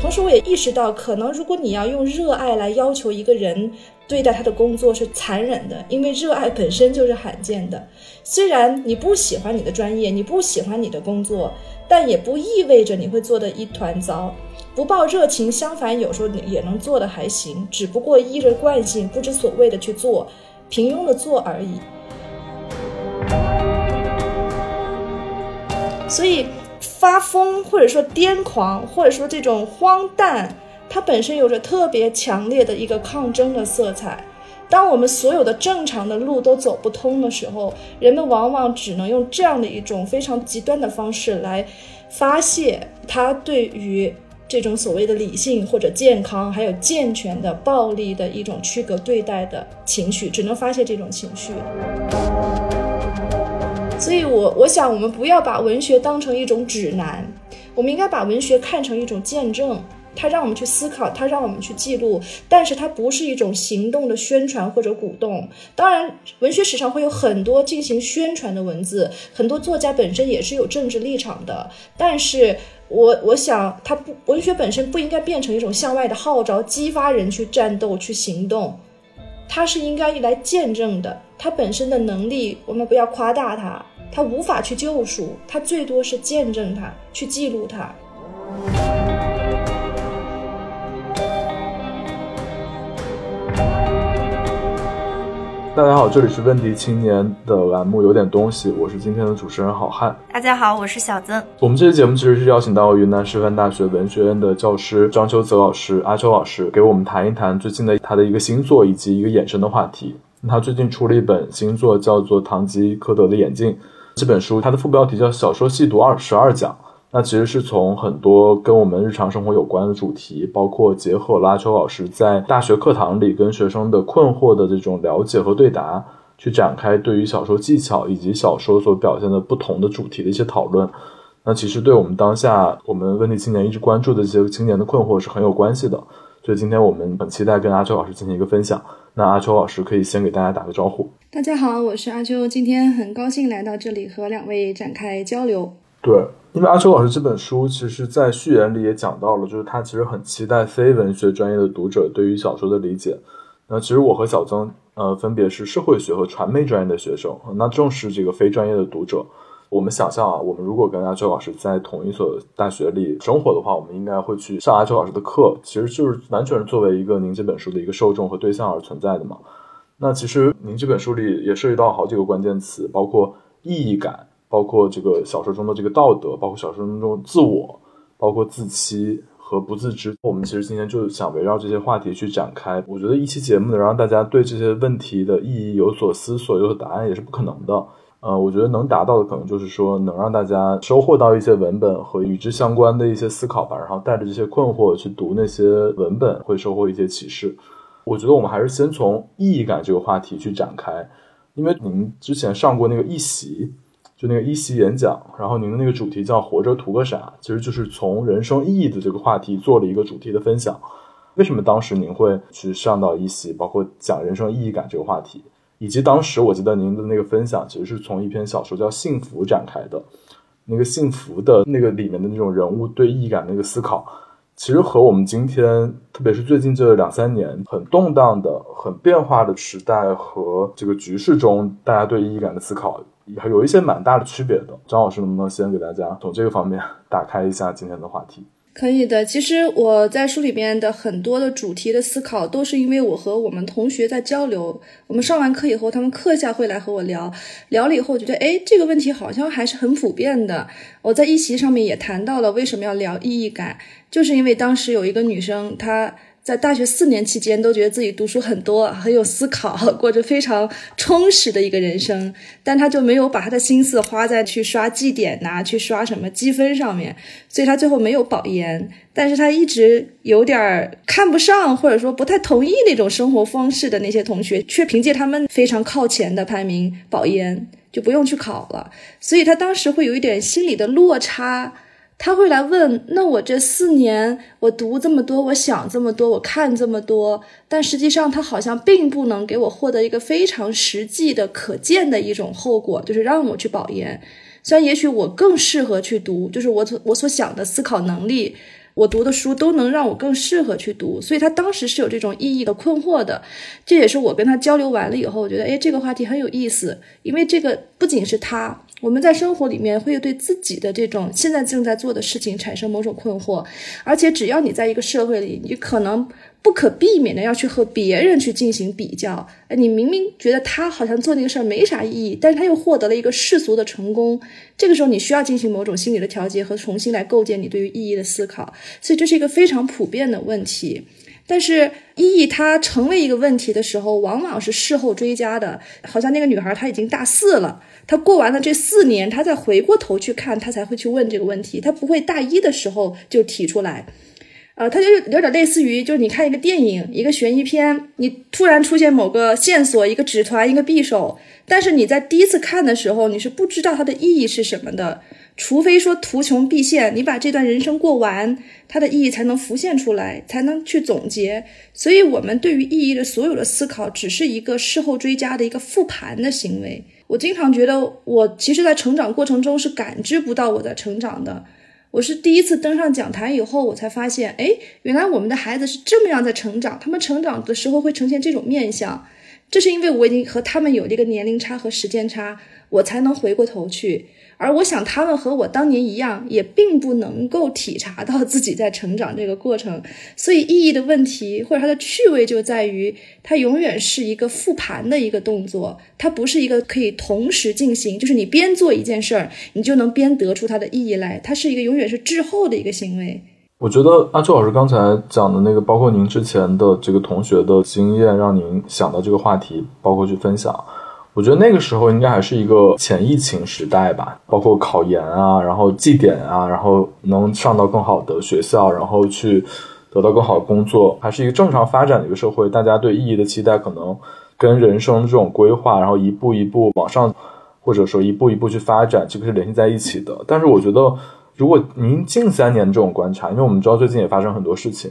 同时，我也意识到，可能如果你要用热爱来要求一个人对待他的工作是残忍的，因为热爱本身就是罕见的。虽然你不喜欢你的专业，你不喜欢你的工作，但也不意味着你会做的一团糟。不抱热情，相反，有时候也能做的还行，只不过依着惯性，不知所谓的去做，平庸的做而已。所以。发疯，或者说癫狂，或者说这种荒诞，它本身有着特别强烈的一个抗争的色彩。当我们所有的正常的路都走不通的时候，人们往往只能用这样的一种非常极端的方式来发泄他对于这种所谓的理性或者健康还有健全的暴力的一种区隔对待的情绪，只能发泄这种情绪。所以，我我想，我们不要把文学当成一种指南，我们应该把文学看成一种见证，它让我们去思考，它让我们去记录，但是它不是一种行动的宣传或者鼓动。当然，文学史上会有很多进行宣传的文字，很多作家本身也是有政治立场的，但是我我想，它不，文学本身不应该变成一种向外的号召，激发人去战斗、去行动，他是应该来见证的。他本身的能力，我们不要夸大他，他无法去救赎，他最多是见证他，去记录他。大家好，这里是问题青年的栏目，有点东西，我是今天的主持人好汉。大家好，我是小曾。我们这期节目其实是邀请到云南师范大学文学院的教师张秋泽老师、阿秋老师，给我们谈一谈最近的他的一个新作以及一个衍生的话题。他最近出了一本新作，叫做《堂吉诃德的眼镜》。这本书它的副标题叫《小说细读二十二讲》，那其实是从很多跟我们日常生活有关的主题，包括结合阿秋老师在大学课堂里跟学生的困惑的这种了解和对答，去展开对于小说技巧以及小说所表现的不同的主题的一些讨论。那其实对我们当下我们问题青年一直关注的这些青年的困惑是很有关系的。所以今天我们很期待跟阿秋老师进行一个分享。那阿秋老师可以先给大家打个招呼。大家好，我是阿秋，今天很高兴来到这里和两位展开交流。对，因为阿秋老师这本书，其实，在序言里也讲到了，就是他其实很期待非文学专业的读者对于小说的理解。那其实我和小曾，呃，分别是社会学和传媒专业的学生，那正是这个非专业的读者。我们想象啊，我们如果跟阿秋老师在同一所大学里生活的话，我们应该会去上阿秋老师的课，其实就是完全是作为一个您这本书的一个受众和对象而存在的嘛。那其实您这本书里也涉及到好几个关键词，包括意义感，包括这个小说中的这个道德，包括小说中自我，包括自欺和不自知。我们其实今天就想围绕这些话题去展开。我觉得一期节目能让大家对这些问题的意义有所思索、有所答案也是不可能的。呃，我觉得能达到的可能就是说，能让大家收获到一些文本和与之相关的一些思考吧，然后带着这些困惑去读那些文本，会收获一些启示。我觉得我们还是先从意义感这个话题去展开，因为您之前上过那个一席，就那个一席演讲，然后您的那个主题叫“活着图个啥”，其实就是从人生意义的这个话题做了一个主题的分享。为什么当时您会去上到一席，包括讲人生意义感这个话题？以及当时我记得您的那个分享，其实是从一篇小说叫《幸福》展开的。那个幸福的那个里面的那种人物对意义感的那个思考，其实和我们今天，特别是最近这两三年很动荡的、很变化的时代和这个局势中，大家对意义感的思考，有一些蛮大的区别的。张老师能不能先给大家从这个方面 打开一下今天的话题？可以的。其实我在书里边的很多的主题的思考，都是因为我和我们同学在交流。我们上完课以后，他们课下会来和我聊，聊了以后，觉得，哎，这个问题好像还是很普遍的。我在一席上面也谈到了为什么要聊意义感，就是因为当时有一个女生，她。在大学四年期间，都觉得自己读书很多，很有思考，过着非常充实的一个人生。但他就没有把他的心思花在去刷绩点呐，去刷什么积分上面，所以他最后没有保研。但是他一直有点看不上，或者说不太同意那种生活方式的那些同学，却凭借他们非常靠前的排名保研，就不用去考了。所以他当时会有一点心理的落差。他会来问：那我这四年我读这么多，我想这么多，我看这么多，但实际上他好像并不能给我获得一个非常实际的、可见的一种后果，就是让我去保研。虽然也许我更适合去读，就是我所我所想的思考能力。我读的书都能让我更适合去读，所以他当时是有这种意义的困惑的。这也是我跟他交流完了以后，我觉得，哎，这个话题很有意思，因为这个不仅是他，我们在生活里面会对自己的这种现在正在做的事情产生某种困惑，而且只要你在一个社会里，你可能。不可避免的要去和别人去进行比较，哎，你明明觉得他好像做那个事儿没啥意义，但是他又获得了一个世俗的成功，这个时候你需要进行某种心理的调节和重新来构建你对于意义的思考，所以这是一个非常普遍的问题。但是意义它成为一个问题的时候，往往是事后追加的，好像那个女孩她已经大四了，她过完了这四年，她再回过头去看，她才会去问这个问题，她不会大一的时候就提出来。呃，它就有点类似于，就是你看一个电影，一个悬疑片，你突然出现某个线索，一个纸团，一个匕首，但是你在第一次看的时候，你是不知道它的意义是什么的，除非说图穷匕现，你把这段人生过完，它的意义才能浮现出来，才能去总结。所以，我们对于意义的所有的思考，只是一个事后追加的一个复盘的行为。我经常觉得，我其实，在成长过程中是感知不到我在成长的。我是第一次登上讲台以后，我才发现，哎，原来我们的孩子是这么样在成长。他们成长的时候会呈现这种面相，这是因为我已经和他们有这个年龄差和时间差，我才能回过头去。而我想，他们和我当年一样，也并不能够体察到自己在成长这个过程。所以，意义的问题或者它的趣味就在于，它永远是一个复盘的一个动作，它不是一个可以同时进行，就是你边做一件事儿，你就能边得出它的意义来。它是一个永远是滞后的一个行为。我觉得阿秋老师刚才讲的那个，包括您之前的这个同学的经验，让您想到这个话题，包括去分享。我觉得那个时候应该还是一个前疫情时代吧，包括考研啊，然后绩点啊，然后能上到更好的学校，然后去得到更好的工作，还是一个正常发展的一个社会。大家对意义的期待可能跟人生这种规划，然后一步一步往上，或者说一步一步去发展，这个是联系在一起的。但是我觉得，如果您近三年这种观察，因为我们知道最近也发生很多事情。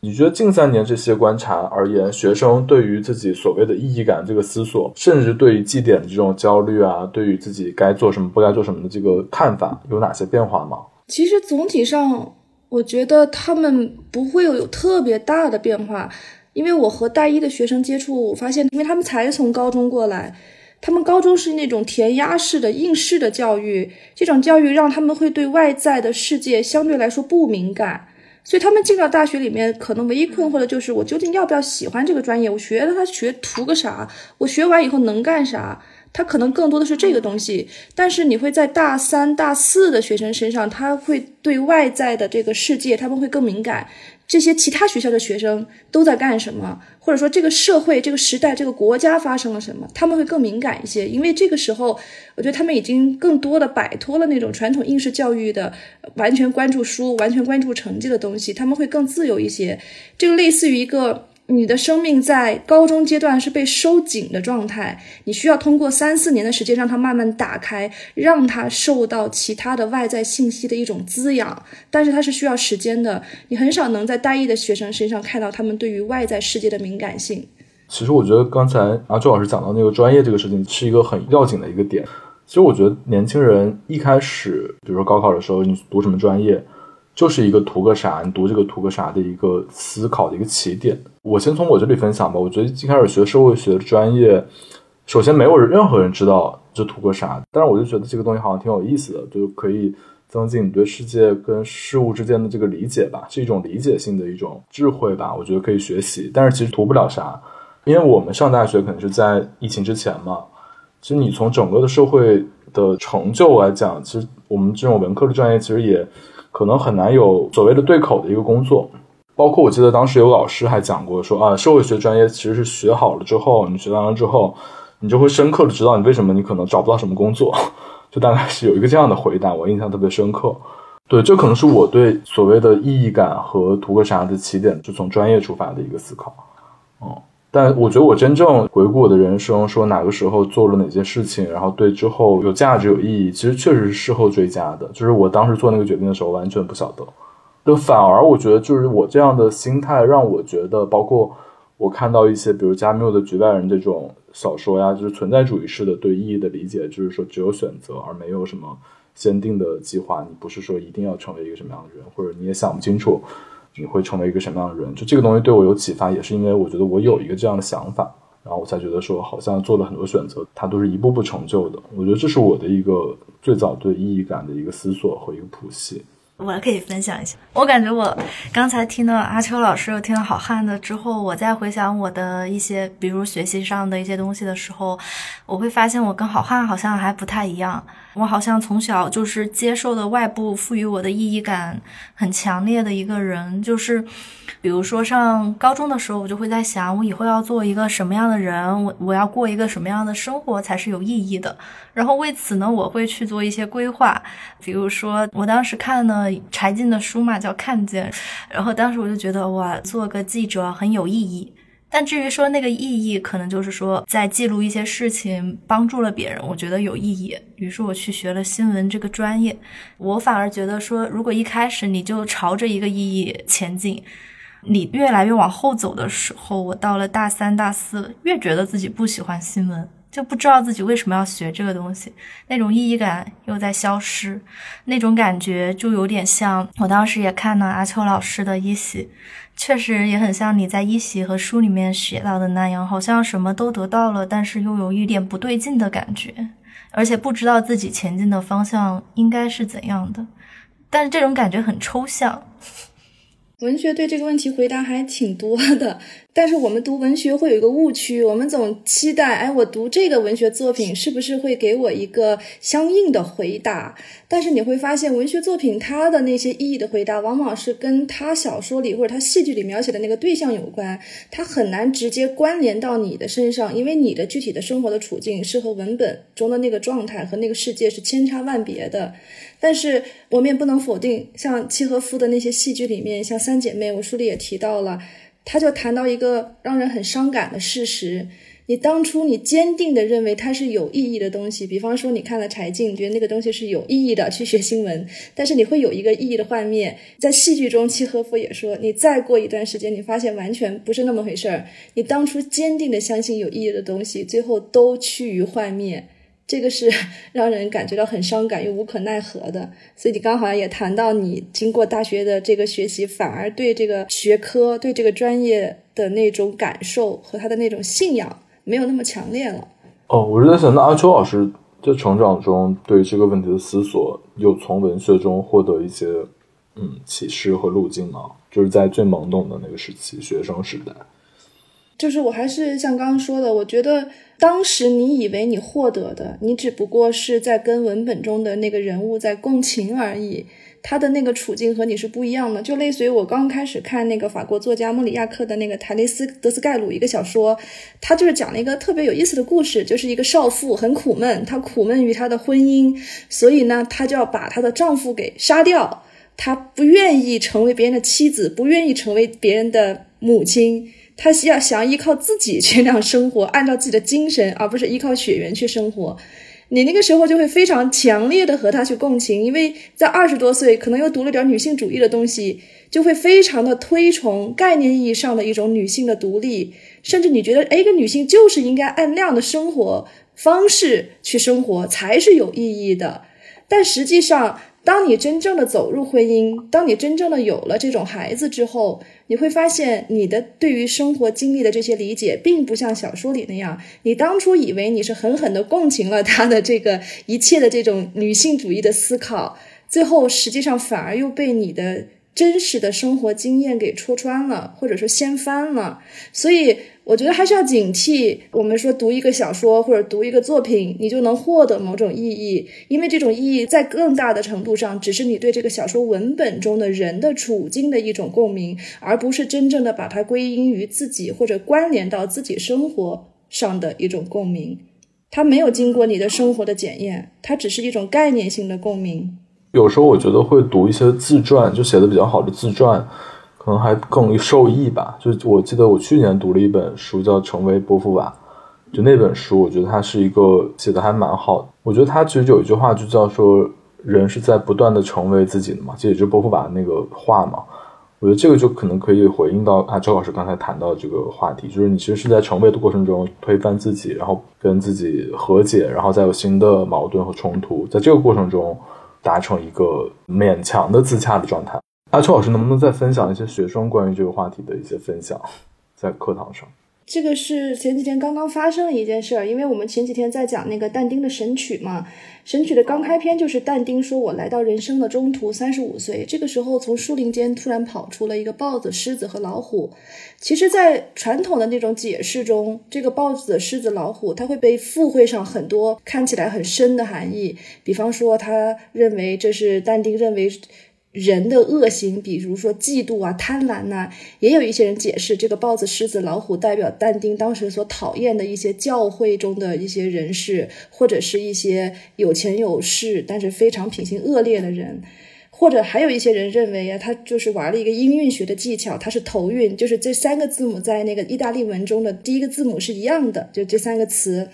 你觉得近三年这些观察而言，学生对于自己所谓的意义感这个思索，甚至对于绩点的这种焦虑啊，对于自己该做什么不该做什么的这个看法，有哪些变化吗？其实总体上，我觉得他们不会有特别大的变化，因为我和大一的学生接触，我发现，因为他们才从高中过来，他们高中是那种填鸭式的应试的教育，这种教育让他们会对外在的世界相对来说不敏感。所以他们进到大学里面，可能唯一困惑的就是我究竟要不要喜欢这个专业？我学了它学图个啥？我学完以后能干啥？他可能更多的是这个东西。但是你会在大三、大四的学生身上，他会对外在的这个世界，他们会更敏感。这些其他学校的学生都在干什么？或者说这个社会、这个时代、这个国家发生了什么？他们会更敏感一些，因为这个时候，我觉得他们已经更多的摆脱了那种传统应试教育的完全关注书、完全关注成绩的东西，他们会更自由一些。这个类似于一个。你的生命在高中阶段是被收紧的状态，你需要通过三四年的时间让它慢慢打开，让它受到其他的外在信息的一种滋养。但是它是需要时间的，你很少能在大一的学生身上看到他们对于外在世界的敏感性。其实我觉得刚才阿周老师讲到那个专业这个事情是一个很要紧的一个点。其实我觉得年轻人一开始，比如说高考的时候，你读什么专业？就是一个图个啥，你读这个图个啥的一个思考的一个起点。我先从我这里分享吧。我觉得一开始学社会学专业，首先没有任何人知道这图个啥，但是我就觉得这个东西好像挺有意思的，就可以增进你对世界跟事物之间的这个理解吧，是一种理解性的一种智慧吧。我觉得可以学习，但是其实图不了啥，因为我们上大学可能是在疫情之前嘛。其实你从整个的社会的成就来讲，其实我们这种文科的专业其实也。可能很难有所谓的对口的一个工作，包括我记得当时有老师还讲过说啊，社会学专业其实是学好了之后，你学完了之后，你就会深刻的知道你为什么你可能找不到什么工作，就大概是有一个这样的回答，我印象特别深刻。对，这可能是我对所谓的意义感和图个啥的起点，就从专业出发的一个思考。嗯，但我觉得我真正回顾我的人生，说哪个时候做了哪些事情，然后对之后有价值、有意义，其实确实是事后追加的。就是我当时做那个决定的时候，完全不晓得。就反而我觉得，就是我这样的心态，让我觉得，包括我看到一些，比如加缪的《局外人》这种小说呀，就是存在主义式的对意义的理解，就是说只有选择，而没有什么坚定的计划。你不是说一定要成为一个什么样的人，或者你也想不清楚。你会成为一个什么样的人？就这个东西对我有启发，也是因为我觉得我有一个这样的想法，然后我才觉得说，好像做了很多选择，它都是一步步成就的。我觉得这是我的一个最早对意义感的一个思索和一个谱系。我可以分享一下，我感觉我刚才听了阿秋老师，又听了好汉的之后，我再回想我的一些，比如学习上的一些东西的时候，我会发现我跟好汉好像还不太一样。我好像从小就是接受的外部赋予我的意义感很强烈的一个人，就是，比如说上高中的时候，我就会在想，我以后要做一个什么样的人，我我要过一个什么样的生活才是有意义的。然后为此呢，我会去做一些规划，比如说我当时看了柴静的书嘛，叫《看见》，然后当时我就觉得哇，做个记者很有意义。但至于说那个意义，可能就是说在记录一些事情，帮助了别人，我觉得有意义。于是我去学了新闻这个专业。我反而觉得说，如果一开始你就朝着一个意义前进，你越来越往后走的时候，我到了大三、大四，越觉得自己不喜欢新闻，就不知道自己为什么要学这个东西，那种意义感又在消失，那种感觉就有点像我当时也看了阿秋老师的一席。确实也很像你在一席和书里面写到的那样，好像什么都得到了，但是又有一点不对劲的感觉，而且不知道自己前进的方向应该是怎样的，但是这种感觉很抽象。文学对这个问题回答还挺多的。但是我们读文学会有一个误区，我们总期待，哎，我读这个文学作品是不是会给我一个相应的回答？但是你会发现，文学作品它的那些意义的回答，往往是跟他小说里或者他戏剧里描写的那个对象有关，它很难直接关联到你的身上，因为你的具体的生活的处境是和文本中的那个状态和那个世界是千差万别的。但是我们也不能否定，像契诃夫的那些戏剧里面，像三姐妹，我书里也提到了。他就谈到一个让人很伤感的事实：你当初你坚定地认为它是有意义的东西，比方说你看了柴静，觉得那个东西是有意义的，去学新闻。但是你会有一个意义的幻灭，在戏剧中，契诃夫也说，你再过一段时间，你发现完全不是那么回事儿。你当初坚定地相信有意义的东西，最后都趋于幻灭。这个是 让人感觉到很伤感又无可奈何的，所以你刚好像也谈到，你经过大学的这个学习，反而对这个学科、对这个专业的那种感受和他的那种信仰没有那么强烈了。哦，我是在想，那阿秋老师在成长中对这个问题的思索，有从文学中获得一些嗯启示和路径吗？就是在最懵懂的那个时期，学生时代。就是我还是像刚刚说的，我觉得当时你以为你获得的，你只不过是在跟文本中的那个人物在共情而已，他的那个处境和你是不一样的。就类似于我刚开始看那个法国作家莫里亚克的那个《台雷斯德斯盖鲁》一个小说，他就是讲了一个特别有意思的故事，就是一个少妇很苦闷，她苦闷于她的婚姻，所以呢，她就要把她的丈夫给杀掉，她不愿意成为别人的妻子，不愿意成为别人的母亲。他需要想要依靠自己去那样生活，按照自己的精神，而不是依靠血缘去生活。你那个时候就会非常强烈的和他去共情，因为在二十多岁，可能又读了点女性主义的东西，就会非常的推崇概念意义上的一种女性的独立，甚至你觉得，哎，一个女性就是应该按那样的生活方式去生活才是有意义的。但实际上，当你真正的走入婚姻，当你真正的有了这种孩子之后，你会发现，你的对于生活经历的这些理解，并不像小说里那样。你当初以为你是狠狠的共情了他的这个一切的这种女性主义的思考，最后实际上反而又被你的。真实的生活经验给戳穿了，或者说掀翻了，所以我觉得还是要警惕。我们说读一个小说或者读一个作品，你就能获得某种意义，因为这种意义在更大的程度上只是你对这个小说文本中的人的处境的一种共鸣，而不是真正的把它归因于自己或者关联到自己生活上的一种共鸣。它没有经过你的生活的检验，它只是一种概念性的共鸣。有时候我觉得会读一些自传，就写的比较好的自传，可能还更受益吧。就我记得我去年读了一本书叫《成为波伏娃》，就那本书，我觉得它是一个写的还蛮好的。我觉得它其实有一句话就叫说，人是在不断的成为自己的嘛，这也就是波伏娃那个话嘛。我觉得这个就可能可以回应到啊，周老师刚才谈到这个话题，就是你其实是在成为的过程中推翻自己，然后跟自己和解，然后再有新的矛盾和冲突，在这个过程中达成一个勉强的自洽的状态。阿秋老师能不能再分享一些学生关于这个话题的一些分享，在课堂上？这个是前几天刚刚发生的一件事儿，因为我们前几天在讲那个但丁的《神曲》嘛，《神曲》的刚开篇就是但丁说：“我来到人生的中途，三十五岁，这个时候从树林间突然跑出了一个豹子、狮子和老虎。”其实，在传统的那种解释中，这个豹子、狮子、老虎，它会被附会上很多看起来很深的含义，比方说，他认为这是但丁认为。人的恶行，比如说嫉妒啊、贪婪呐，也有一些人解释，这个豹子、狮子、老虎代表但丁当时所讨厌的一些教会中的一些人士，或者是一些有钱有势但是非常品行恶劣的人，或者还有一些人认为啊，他就是玩了一个音韵学的技巧，他是头韵，就是这三个字母在那个意大利文中的第一个字母是一样的，就这三个词。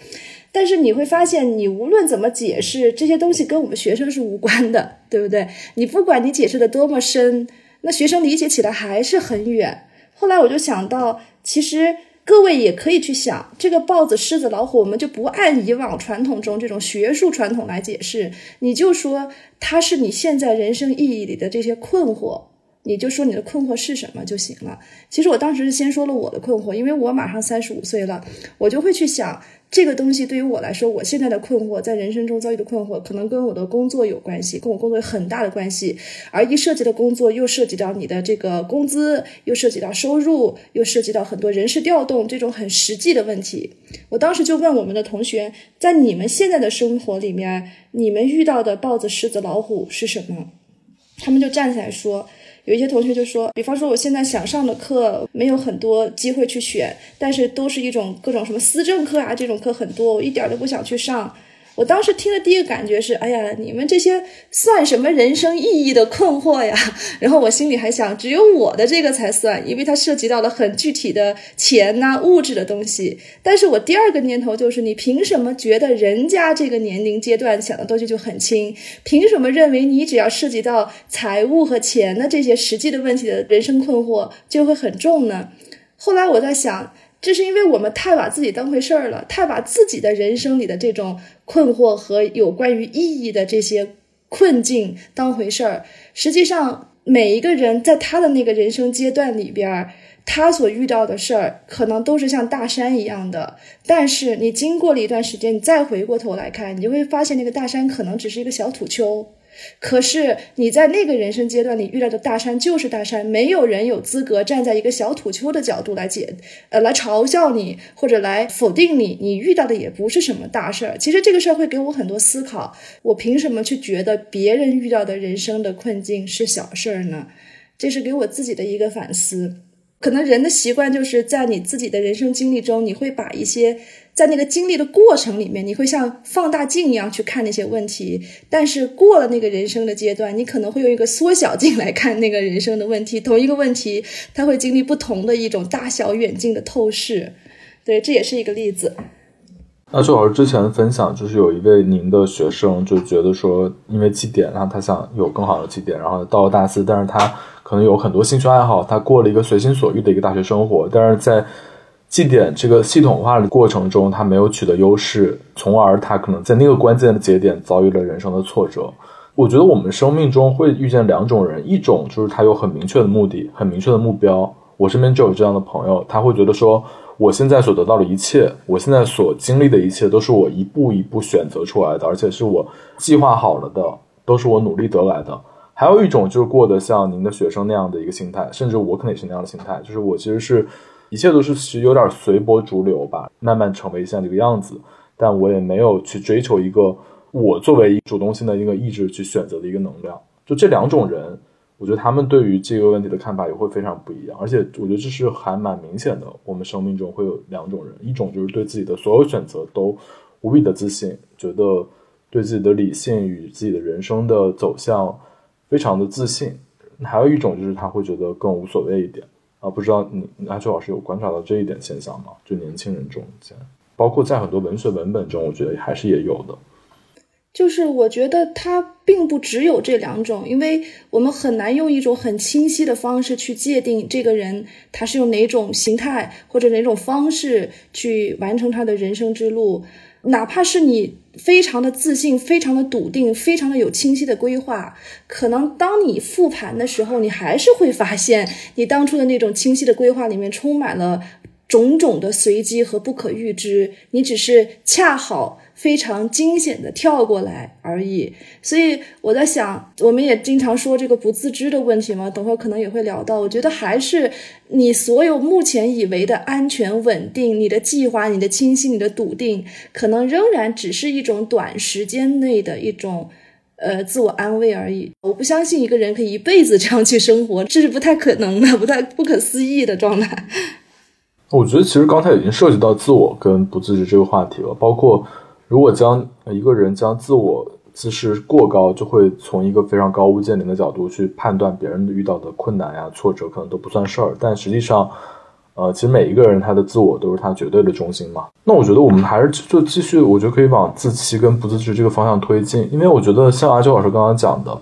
但是你会发现，你无论怎么解释这些东西，跟我们学生是无关的，对不对？你不管你解释的多么深，那学生理解起来还是很远。后来我就想到，其实各位也可以去想，这个豹子、狮子、老虎，我们就不按以往传统中这种学术传统来解释，你就说它是你现在人生意义里的这些困惑，你就说你的困惑是什么就行了。其实我当时是先说了我的困惑，因为我马上三十五岁了，我就会去想。这个东西对于我来说，我现在的困惑，在人生中遭遇的困惑，可能跟我的工作有关系，跟我工作有很大的关系。而一涉及的工作，又涉及到你的这个工资，又涉及到收入，又涉及到很多人事调动这种很实际的问题。我当时就问我们的同学，在你们现在的生活里面，你们遇到的豹子、狮子、老虎是什么？他们就站起来说。有一些同学就说，比方说我现在想上的课没有很多机会去选，但是都是一种各种什么思政课啊，这种课很多，我一点都不想去上。我当时听的第一个感觉是，哎呀，你们这些算什么人生意义的困惑呀？然后我心里还想，只有我的这个才算，因为它涉及到了很具体的钱呐、物质的东西。但是我第二个念头就是，你凭什么觉得人家这个年龄阶段想的东西就很轻？凭什么认为你只要涉及到财务和钱的这些实际的问题的人生困惑就会很重呢？后来我在想。这是因为我们太把自己当回事儿了，太把自己的人生里的这种困惑和有关于意义的这些困境当回事儿。实际上，每一个人在他的那个人生阶段里边，他所遇到的事儿可能都是像大山一样的。但是你经过了一段时间，你再回过头来看，你就会发现那个大山可能只是一个小土丘。可是你在那个人生阶段里遇到的大山就是大山，没有人有资格站在一个小土丘的角度来解，呃，来嘲笑你或者来否定你。你遇到的也不是什么大事儿。其实这个事儿会给我很多思考。我凭什么去觉得别人遇到的人生的困境是小事儿呢？这是给我自己的一个反思。可能人的习惯就是在你自己的人生经历中，你会把一些。在那个经历的过程里面，你会像放大镜一样去看那些问题，但是过了那个人生的阶段，你可能会用一个缩小镜来看那个人生的问题。同一个问题，它会经历不同的一种大小远近的透视。对，这也是一个例子。那周老师之前分享，就是有一位您的学生就觉得说，因为绩点，然后他想有更好的绩点，然后到了大四，但是他可能有很多兴趣爱好，他过了一个随心所欲的一个大学生活，但是在。绩点这个系统化的过程中，他没有取得优势，从而他可能在那个关键的节点遭遇了人生的挫折。我觉得我们生命中会遇见两种人，一种就是他有很明确的目的、很明确的目标。我身边就有这样的朋友，他会觉得说，我现在所得到的一切，我现在所经历的一切，都是我一步一步选择出来的，而且是我计划好了的，都是我努力得来的。还有一种就是过得像您的学生那样的一个心态，甚至我可能也是那样的心态，就是我其实是。一切都是其实有点随波逐流吧，慢慢成为现在这个样子。但我也没有去追求一个我作为主动性的一个意志去选择的一个能量。就这两种人，我觉得他们对于这个问题的看法也会非常不一样。而且我觉得这是还蛮明显的，我们生命中会有两种人：一种就是对自己的所有选择都无比的自信，觉得对自己的理性与自己的人生的走向非常的自信。还有一种就是他会觉得更无所谓一点啊。不知道你阿秋老师有观察到这一点现象吗？就年轻人中间，包括在很多文学文本中，我觉得还是也有的。就是我觉得它并不只有这两种，因为我们很难用一种很清晰的方式去界定这个人他是用哪种形态或者哪种方式去完成他的人生之路。哪怕是你非常的自信、非常的笃定、非常的有清晰的规划，可能当你复盘的时候，你还是会发现你当初的那种清晰的规划里面充满了种种的随机和不可预知，你只是恰好。非常惊险的跳过来而已，所以我在想，我们也经常说这个不自知的问题嘛，等会儿可能也会聊到。我觉得还是你所有目前以为的安全稳定，你的计划、你的清晰、你的笃定，可能仍然只是一种短时间内的一种呃自我安慰而已。我不相信一个人可以一辈子这样去生活，这是不太可能的，不太不可思议的状态。我觉得其实刚才已经涉及到自我跟不自知这个话题了，包括。如果将一个人将自我自视过高，就会从一个非常高屋建瓴的角度去判断别人遇到的困难呀、挫折，可能都不算事儿。但实际上，呃，其实每一个人他的自我都是他绝对的中心嘛。那我觉得我们还是就继续，我觉得可以往自欺跟不自知这个方向推进。因为我觉得像阿秋老师刚刚讲的，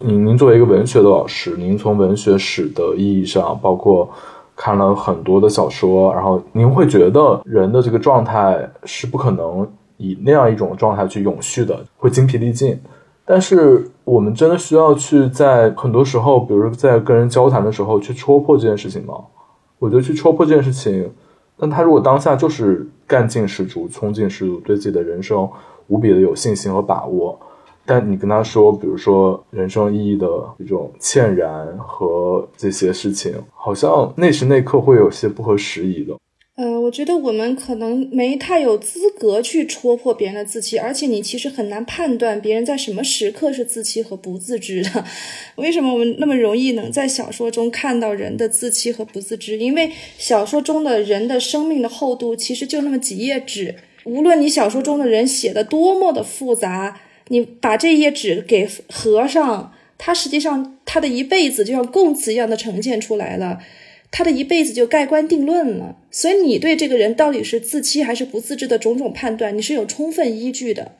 您您作为一个文学的老师，您从文学史的意义上，包括看了很多的小说，然后您会觉得人的这个状态是不可能。以那样一种状态去永续的，会精疲力尽。但是我们真的需要去在很多时候，比如在跟人交谈的时候，去戳破这件事情吗？我觉得去戳破这件事情，那他如果当下就是干劲十足、冲劲十足，对自己的人生无比的有信心和把握，但你跟他说，比如说人生意义的一种歉然和这些事情，好像那时那刻会有些不合时宜的。嗯，我觉得我们可能没太有资格去戳破别人的自欺，而且你其实很难判断别人在什么时刻是自欺和不自知的。为什么我们那么容易能在小说中看到人的自欺和不自知？因为小说中的人的生命的厚度其实就那么几页纸，无论你小说中的人写的多么的复杂，你把这页纸给合上，他实际上他的一辈子就像供词一样的呈现出来了。他的一辈子就盖棺定论了，所以你对这个人到底是自欺还是不自知的种种判断，你是有充分依据的。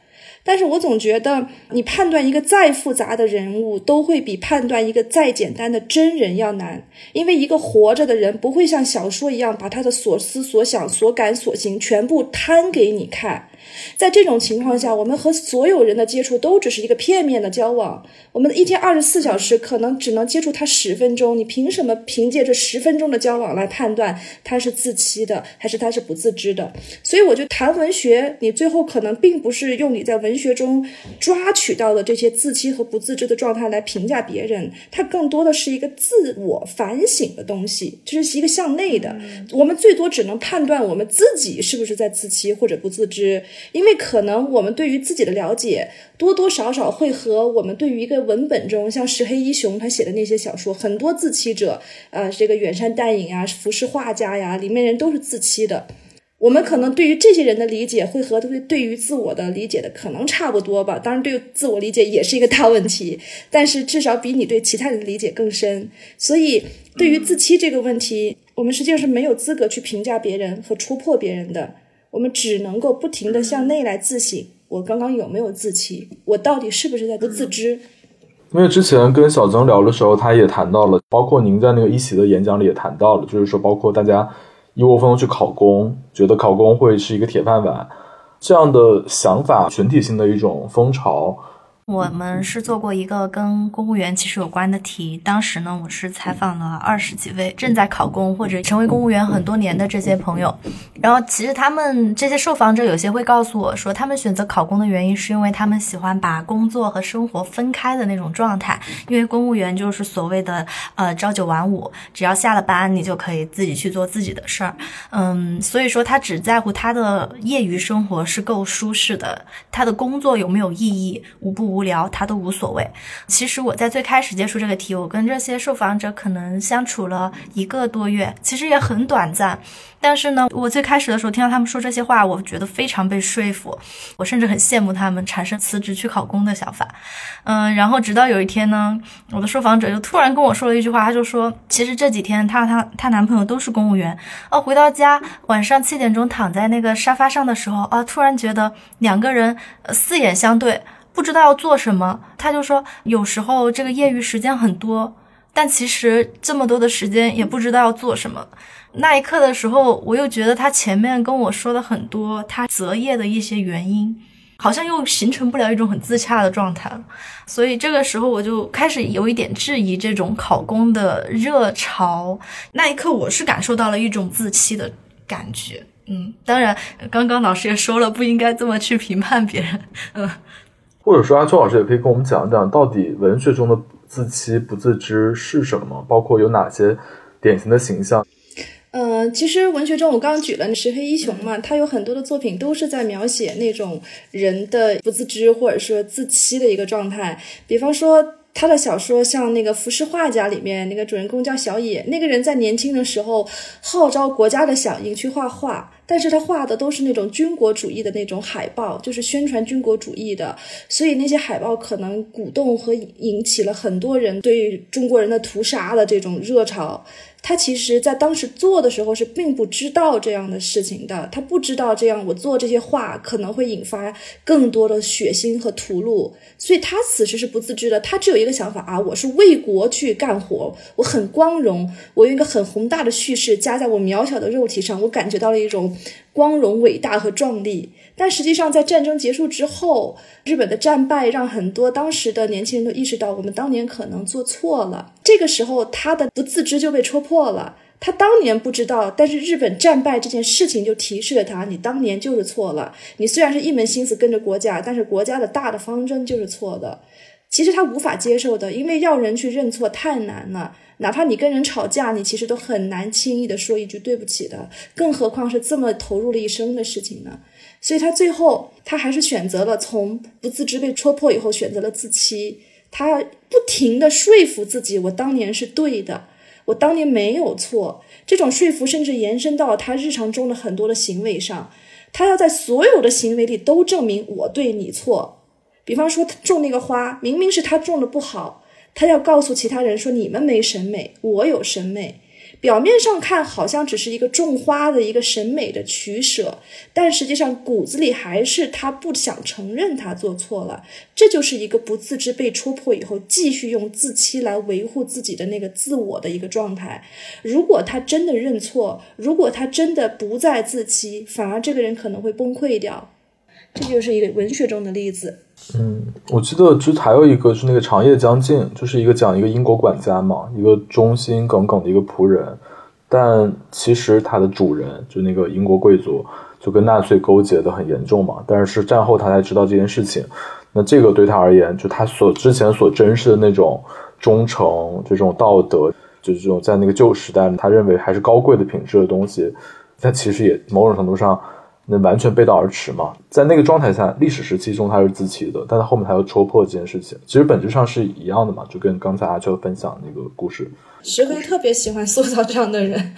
但是我总觉得，你判断一个再复杂的人物，都会比判断一个再简单的真人要难，因为一个活着的人不会像小说一样把他的所思所想、所感所行全部摊给你看。在这种情况下，我们和所有人的接触都只是一个片面的交往。我们一天二十四小时可能只能接触他十分钟，你凭什么凭借这十分钟的交往来判断他是自欺的还是他是不自知的？所以，我就谈文学，你最后可能并不是用你在文学中抓取到的这些自欺和不自知的状态来评价别人，它更多的是一个自我反省的东西，这是一个向内的。我们最多只能判断我们自己是不是在自欺或者不自知。因为可能我们对于自己的了解多多少少会和我们对于一个文本中，像石黑一雄他写的那些小说，很多自欺者，呃，这个远山淡影呀、浮世画家呀，里面人都是自欺的。我们可能对于这些人的理解会和对对于自我的理解的可能差不多吧。当然，对自我理解也是一个大问题，但是至少比你对其他人的理解更深。所以，对于自欺这个问题，我们实际上是没有资格去评价别人和戳破别人的。我们只能够不停的向内来自省，我刚刚有没有自欺？我到底是不是在不自知？因为之前跟小曾聊的时候，他也谈到了，包括您在那个一席的演讲里也谈到了，就是说，包括大家一窝蜂去考公，觉得考公会是一个铁饭碗，这样的想法，群体性的一种风潮。我们是。做过一个跟公务员其实有关的题，当时呢，我是采访了二十几位正在考公或者成为公务员很多年的这些朋友，然后其实他们这些受访者有些会告诉我说，他们选择考公的原因是因为他们喜欢把工作和生活分开的那种状态，因为公务员就是所谓的呃朝九晚五，只要下了班你就可以自己去做自己的事儿，嗯，所以说他只在乎他的业余生活是够舒适的，他的工作有没有意义，无不无。无聊，他都无所谓。其实我在最开始接触这个题，我跟这些受访者可能相处了一个多月，其实也很短暂。但是呢，我最开始的时候听到他们说这些话，我觉得非常被说服，我甚至很羡慕他们产生辞职去考公的想法。嗯，然后直到有一天呢，我的受访者就突然跟我说了一句话，他就说，其实这几天她她她男朋友都是公务员，哦，回到家晚上七点钟躺在那个沙发上的时候，啊，突然觉得两个人四眼相对，不知道要做什么。他就说，有时候这个业余时间很多，但其实这么多的时间也不知道要做什么。那一刻的时候，我又觉得他前面跟我说的很多他择业的一些原因，好像又形成不了一种很自洽的状态了。所以这个时候我就开始有一点质疑这种考公的热潮。那一刻我是感受到了一种自欺的感觉。嗯，当然，刚刚老师也说了，不应该这么去评判别人。嗯，或者说阿秋老师也可以跟我们讲讲，到底文学中的自欺不自知是什么，包括有哪些典型的形象。嗯，其实文学中我刚刚举了石黑一雄嘛，他有很多的作品都是在描写那种人的不自知或者说自欺的一个状态。比方说他的小说，像那个《浮世画家》里面那个主人公叫小野，那个人在年轻的时候号召国家的响应去画画，但是他画的都是那种军国主义的那种海报，就是宣传军国主义的，所以那些海报可能鼓动和引起了很多人对中国人的屠杀的这种热潮。他其实，在当时做的时候是并不知道这样的事情的，他不知道这样我做这些画可能会引发更多的血腥和屠戮，所以他此时是不自知的。他只有一个想法啊，我是为国去干活，我很光荣，我用一个很宏大的叙事加在我渺小的肉体上，我感觉到了一种光荣、伟大和壮丽。但实际上，在战争结束之后，日本的战败让很多当时的年轻人都意识到，我们当年可能做错了。这个时候，他的不自知就被戳破了。他当年不知道，但是日本战败这件事情就提示了他：你当年就是错了。你虽然是一门心思跟着国家，但是国家的大的方针就是错的。其实他无法接受的，因为要人去认错太难了。哪怕你跟人吵架，你其实都很难轻易的说一句对不起的，更何况是这么投入了一生的事情呢？所以他最后，他还是选择了从不自知被戳破以后，选择了自欺。他不停的说服自己，我当年是对的，我当年没有错。这种说服甚至延伸到了他日常中的很多的行为上，他要在所有的行为里都证明我对你错。比方说，他种那个花，明明是他种的不好，他要告诉其他人说，你们没审美，我有审美。表面上看好像只是一个种花的一个审美的取舍，但实际上骨子里还是他不想承认他做错了。这就是一个不自知被戳破以后，继续用自欺来维护自己的那个自我的一个状态。如果他真的认错，如果他真的不再自欺，反而这个人可能会崩溃掉。这就是一个文学中的例子。嗯，我记得就还有一个是那个长夜将近，就是一个讲一个英国管家嘛，一个忠心耿耿的一个仆人，但其实他的主人就那个英国贵族就跟纳粹勾结的很严重嘛，但是战后他才知道这件事情，那这个对他而言，就他所之前所珍视的那种忠诚、这种道德，就这种在那个旧时代他认为还是高贵的品质的东西，他其实也某种程度上。那完全背道而驰嘛，在那个状态下，历史时期中他是自欺的，但他后面他又戳破这件事情，其实本质上是一样的嘛，就跟刚才阿秋分享那个故事。石黑特别喜欢塑造这样的人。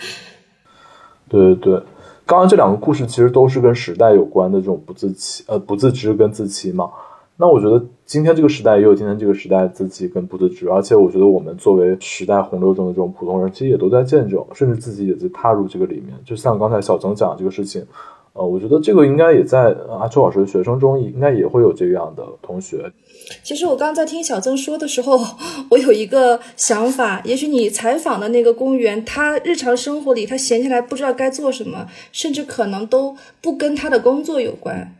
对对对，刚刚这两个故事其实都是跟时代有关的这种不自欺呃不自知跟自欺嘛。那我觉得今天这个时代也有今天这个时代自欺跟不自知，而且我觉得我们作为时代洪流中的这种普通人，其实也都在见证，甚至自己也在踏入这个里面。就像刚才小曾讲这个事情。呃，我觉得这个应该也在阿秋老师的学生中，应该也会有这样的同学。其实我刚刚在听小曾说的时候，我有一个想法，也许你采访的那个公务员，他日常生活里他闲下来不知道该做什么，甚至可能都不跟他的工作有关，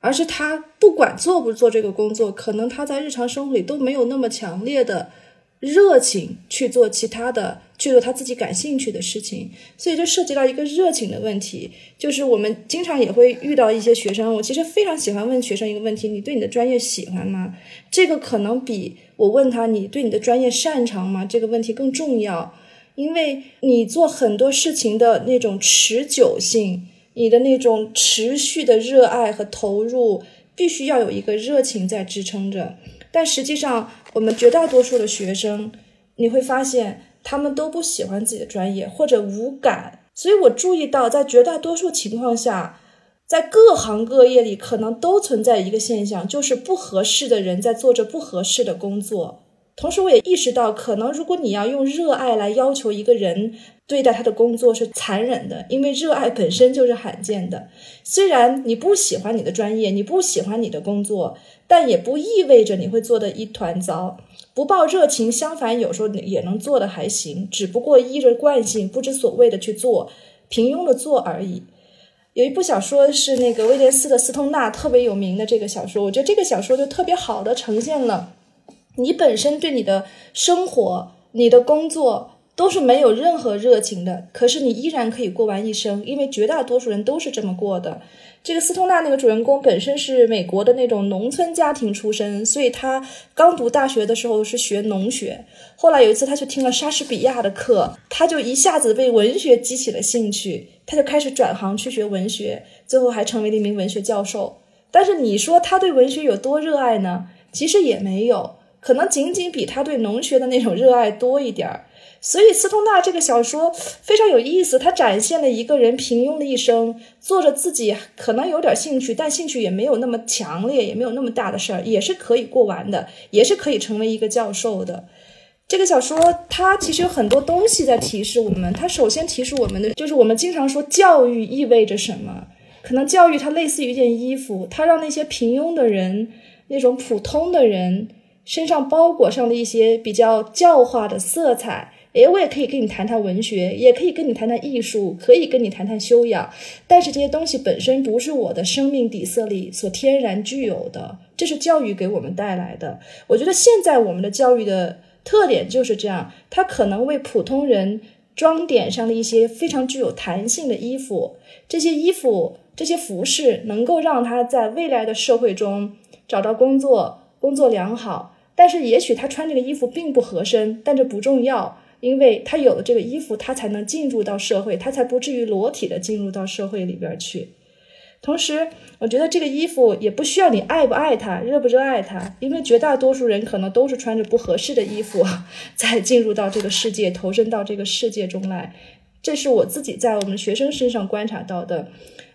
而是他不管做不做这个工作，可能他在日常生活里都没有那么强烈的热情去做其他的。去做他自己感兴趣的事情，所以就涉及到一个热情的问题。就是我们经常也会遇到一些学生，我其实非常喜欢问学生一个问题：你对你的专业喜欢吗？这个可能比我问他你对你的专业擅长吗这个问题更重要，因为你做很多事情的那种持久性，你的那种持续的热爱和投入，必须要有一个热情在支撑着。但实际上，我们绝大多数的学生，你会发现他们都不喜欢自己的专业或者无感。所以我注意到，在绝大多数情况下，在各行各业里，可能都存在一个现象，就是不合适的人在做着不合适的工作。同时，我也意识到，可能如果你要用热爱来要求一个人对待他的工作是残忍的，因为热爱本身就是罕见的。虽然你不喜欢你的专业，你不喜欢你的工作，但也不意味着你会做的一团糟。不抱热情，相反，有时候也能做的还行，只不过依着惯性，不知所谓的去做，平庸的做而已。有一部小说是那个威廉斯的《斯通纳》，特别有名的这个小说，我觉得这个小说就特别好的呈现了。你本身对你的生活、你的工作都是没有任何热情的，可是你依然可以过完一生，因为绝大多数人都是这么过的。这个斯通纳那个主人公本身是美国的那种农村家庭出身，所以他刚读大学的时候是学农学。后来有一次他去听了莎士比亚的课，他就一下子被文学激起了兴趣，他就开始转行去学文学，最后还成为了一名文学教授。但是你说他对文学有多热爱呢？其实也没有。可能仅仅比他对农学的那种热爱多一点儿，所以斯通纳这个小说非常有意思，它展现了一个人平庸的一生，做着自己可能有点兴趣，但兴趣也没有那么强烈，也没有那么大的事儿，也是可以过完的，也是可以成为一个教授的。这个小说它其实有很多东西在提示我们，它首先提示我们的就是我们经常说教育意味着什么，可能教育它类似于一件衣服，它让那些平庸的人，那种普通的人。身上包裹上的一些比较教化的色彩，诶，我也可以跟你谈谈文学，也可以跟你谈谈艺术，可以跟你谈谈修养。但是这些东西本身不是我的生命底色里所天然具有的，这是教育给我们带来的。我觉得现在我们的教育的特点就是这样，它可能为普通人装点上了一些非常具有弹性的衣服，这些衣服、这些服饰能够让他在未来的社会中找到工作。工作良好，但是也许他穿这个衣服并不合身，但这不重要，因为他有了这个衣服，他才能进入到社会，他才不至于裸体的进入到社会里边去。同时，我觉得这个衣服也不需要你爱不爱它，热不热爱它，因为绝大多数人可能都是穿着不合适的衣服 在进入到这个世界，投身到这个世界中来。这是我自己在我们学生身上观察到的。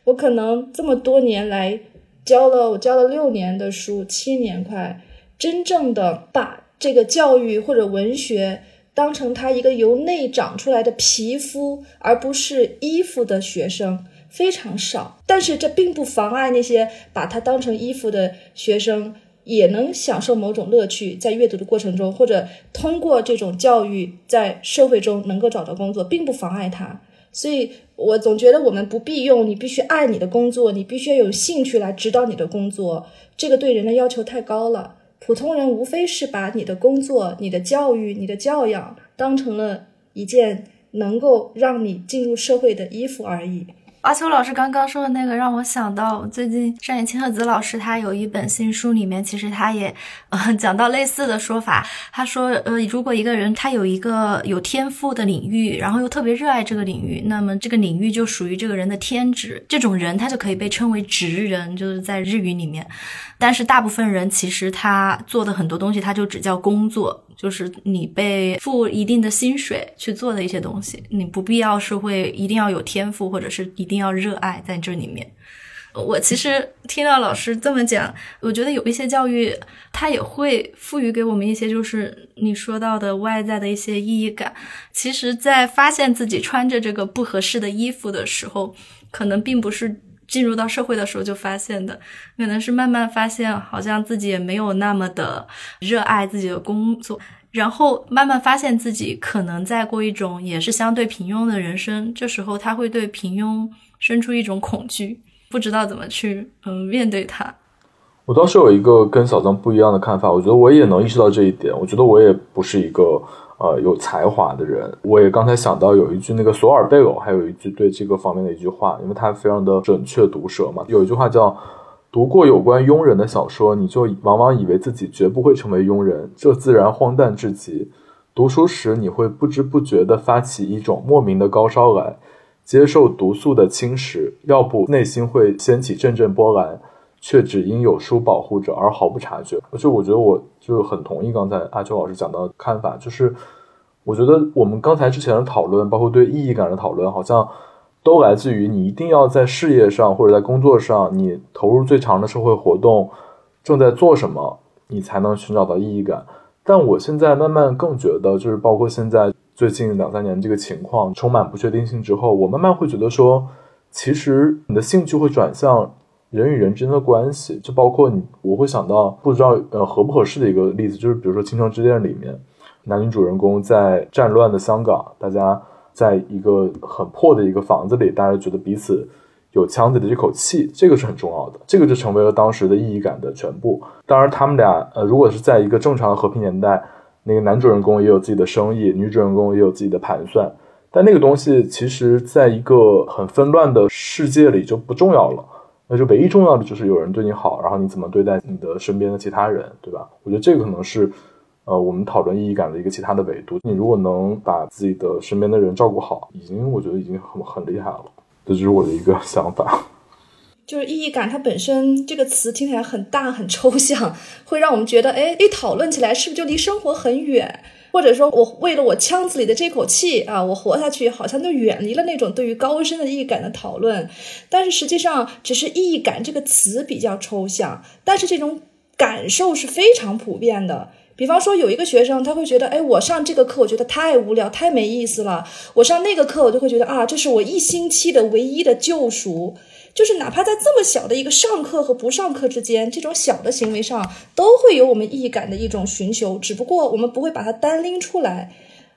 我可能这么多年来。教了我教了六年的书，七年快，真正的把这个教育或者文学当成他一个由内长出来的皮肤，而不是衣服的学生非常少。但是这并不妨碍那些把它当成衣服的学生也能享受某种乐趣，在阅读的过程中，或者通过这种教育在社会中能够找到工作，并不妨碍他。所以，我总觉得我们不必用你必须爱你的工作，你必须要有兴趣来指导你的工作，这个对人的要求太高了。普通人无非是把你的工作、你的教育、你的教养当成了一件能够让你进入社会的衣服而已。阿秋老师刚刚说的那个让我想到，最近上野千鹤子老师他有一本新书，里面其实他也呃讲到类似的说法。他说，呃，如果一个人他有一个有天赋的领域，然后又特别热爱这个领域，那么这个领域就属于这个人的天职，这种人他就可以被称为职人，就是在日语里面。但是大部分人其实他做的很多东西，他就只叫工作。就是你被付一定的薪水去做的一些东西，你不必要是会一定要有天赋，或者是一定要热爱在这里面。我其实听到老师这么讲，我觉得有一些教育，它也会赋予给我们一些，就是你说到的外在的一些意义感。其实，在发现自己穿着这个不合适的衣服的时候，可能并不是进入到社会的时候就发现的，可能是慢慢发现，好像自己也没有那么的热爱自己的工作。然后慢慢发现自己可能在过一种也是相对平庸的人生，这时候他会对平庸生出一种恐惧，不知道怎么去嗯面对它。我倒是有一个跟小张不一样的看法，我觉得我也能意识到这一点。我觉得我也不是一个呃有才华的人。我也刚才想到有一句那个索尔贝偶还有一句对这个方面的一句话，因为他非常的准确毒舌嘛。有一句话叫。读过有关庸人的小说，你就往往以为自己绝不会成为庸人，这自然荒诞至极。读书时，你会不知不觉地发起一种莫名的高烧来，接受毒素的侵蚀，要不内心会掀起阵阵波澜，却只因有书保护着而毫不察觉。而且我觉得我就很同意刚才阿秋老师讲到的看法，就是我觉得我们刚才之前的讨论，包括对意义感的讨论，好像都来自于你一定要在事业上或者在工作上，你投入最长的社会活动，正在做什么，你才能寻找到意义感。但我现在慢慢更觉得，就是包括现在最近两三年这个情况充满不确定性之后，我慢慢会觉得说，其实你的兴趣会转向人与人之间的关系，就包括你，我会想到不知道呃合不合适的一个例子，就是比如说《倾城之恋》里面，男女主人公在战乱的香港，大家在一个很破的一个房子里，大家觉得彼此。有枪子的这口气，这个是很重要的，这个就成为了当时的意义感的全部。当然，他们俩呃，如果是在一个正常的和平年代，那个男主人公也有自己的生意，女主人公也有自己的盘算，但那个东西其实在一个很纷乱的世界里就不重要了。那就唯一重要的就是有人对你好，然后你怎么对待你的身边的其他人，对吧？我觉得这个可能是呃，我们讨论意义感的一个其他的维度。你如果能把自己的身边的人照顾好，已经我觉得已经很很厉害了。这就是我的一个 想法，就是意义感，它本身这个词听起来很大很抽象，会让我们觉得，哎，一讨论起来是不是就离生活很远？或者说我为了我腔子里的这口气啊，我活下去，好像就远离了那种对于高深的意义感的讨论。但是实际上，只是意义感这个词比较抽象，但是这种感受是非常普遍的。比方说，有一个学生，他会觉得，哎，我上这个课，我觉得太无聊，太没意思了。我上那个课，我就会觉得啊，这是我一星期的唯一的救赎。就是哪怕在这么小的一个上课和不上课之间，这种小的行为上，都会有我们意义感的一种寻求，只不过我们不会把它单拎出来。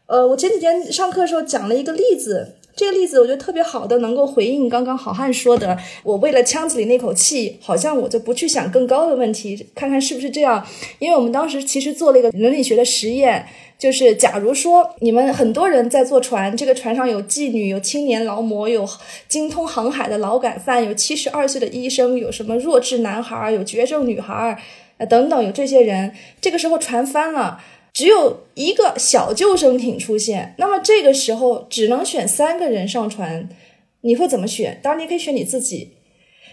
呃，我前几天上课的时候讲了一个例子。这个例子我觉得特别好的，能够回应刚刚好汉说的，我为了腔子里那口气，好像我就不去想更高的问题，看看是不是这样。因为我们当时其实做了一个伦理学的实验，就是假如说你们很多人在坐船，这个船上有妓女、有青年劳模、有精通航海的劳改犯、有七十二岁的医生、有什么弱智男孩、有绝症女孩，呃等等，有这些人，这个时候船翻了。只有一个小救生艇出现，那么这个时候只能选三个人上船，你会怎么选？当然，你可以选你自己。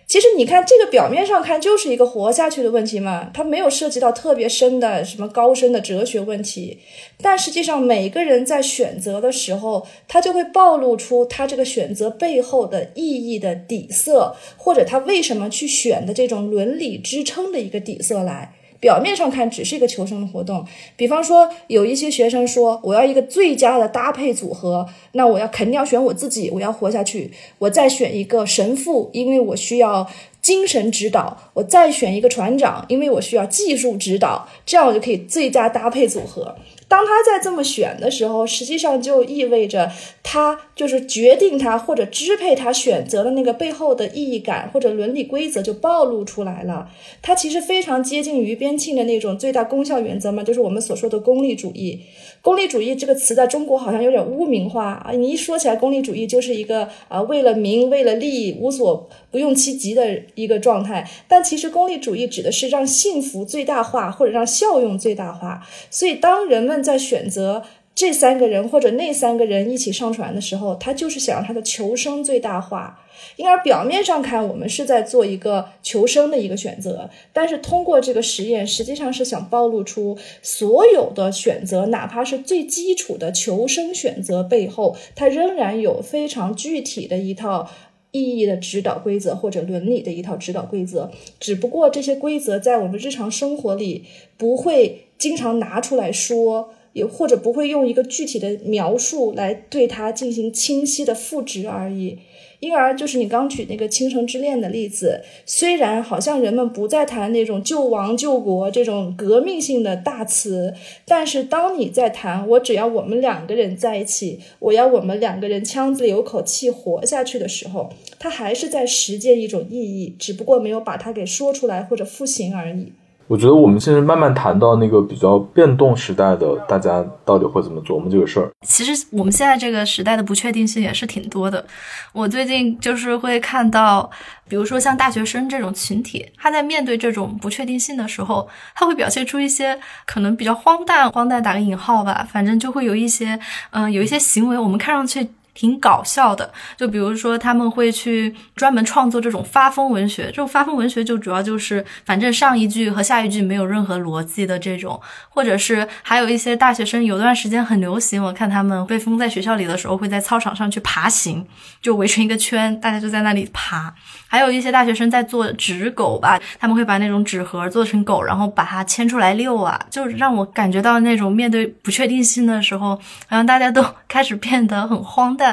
其实你看这个表面上看就是一个活下去的问题嘛，它没有涉及到特别深的什么高深的哲学问题。但实际上，每个人在选择的时候，他就会暴露出他这个选择背后的意义的底色，或者他为什么去选的这种伦理支撑的一个底色来。表面上看只是一个求生的活动，比方说有一些学生说我要一个最佳的搭配组合，那我要肯定要选我自己，我要活下去，我再选一个神父，因为我需要精神指导，我再选一个船长，因为我需要技术指导，这样我就可以最佳搭配组合。当他在这么选的时候，实际上就意味着他就是决定他或者支配他选择的那个背后的意义感或者伦理规则就暴露出来了。他其实非常接近于边沁的那种最大功效原则嘛，就是我们所说的功利主义。功利主义这个词在中国好像有点污名化啊！你一说起来，功利主义就是一个啊为了名为了利无所不用其极的一个状态。但其实功利主义指的是让幸福最大化或者让效用最大化。所以当人们在选择这三个人或者那三个人一起上船的时候，他就是想让他的求生最大化。因而表面上看，我们是在做一个求生的一个选择，但是通过这个实验，实际上是想暴露出所有的选择，哪怕是最基础的求生选择背后，它仍然有非常具体的一套意义的指导规则或者伦理的一套指导规则。只不过这些规则在我们日常生活里不会经常拿出来说，也或者不会用一个具体的描述来对它进行清晰的复制而已。因而，就是你刚举那个《倾城之恋》的例子，虽然好像人们不再谈那种救亡救国这种革命性的大词，但是当你在谈我只要我们两个人在一起，我要我们两个人腔子里有口气活下去的时候，它还是在实践一种意义，只不过没有把它给说出来或者复形而已。我觉得我们现在慢慢谈到那个比较变动时代的大家到底会怎么琢磨这个事儿。其实我们现在这个时代的不确定性也是挺多的。我最近就是会看到，比如说像大学生这种群体，他在面对这种不确定性的时候，他会表现出一些可能比较荒诞，荒诞打个引号吧，反正就会有一些，嗯，有一些行为，我们看上去。挺搞笑的，就比如说他们会去专门创作这种发疯文学，这种发疯文学就主要就是反正上一句和下一句没有任何逻辑的这种，或者是还有一些大学生有段时间很流行，我看他们被封在学校里的时候会在操场上去爬行，就围成一个圈，大家就在那里爬。还有一些大学生在做纸狗吧，他们会把那种纸盒做成狗，然后把它牵出来遛啊，就让我感觉到那种面对不确定性的时候，好像大家都开始变得很荒诞。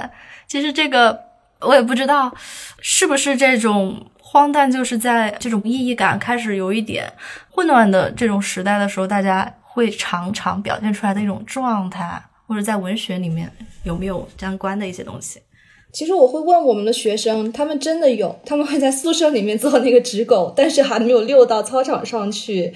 其实这个我也不知道是不是这种荒诞，就是在这种意义感开始有一点混乱的这种时代的时候，大家会常常表现出来的一种状态，或者在文学里面有没有相关的一些东西。其实我会问我们的学生，他们真的有，他们会在宿舍里面做那个纸狗，但是还没有溜到操场上去。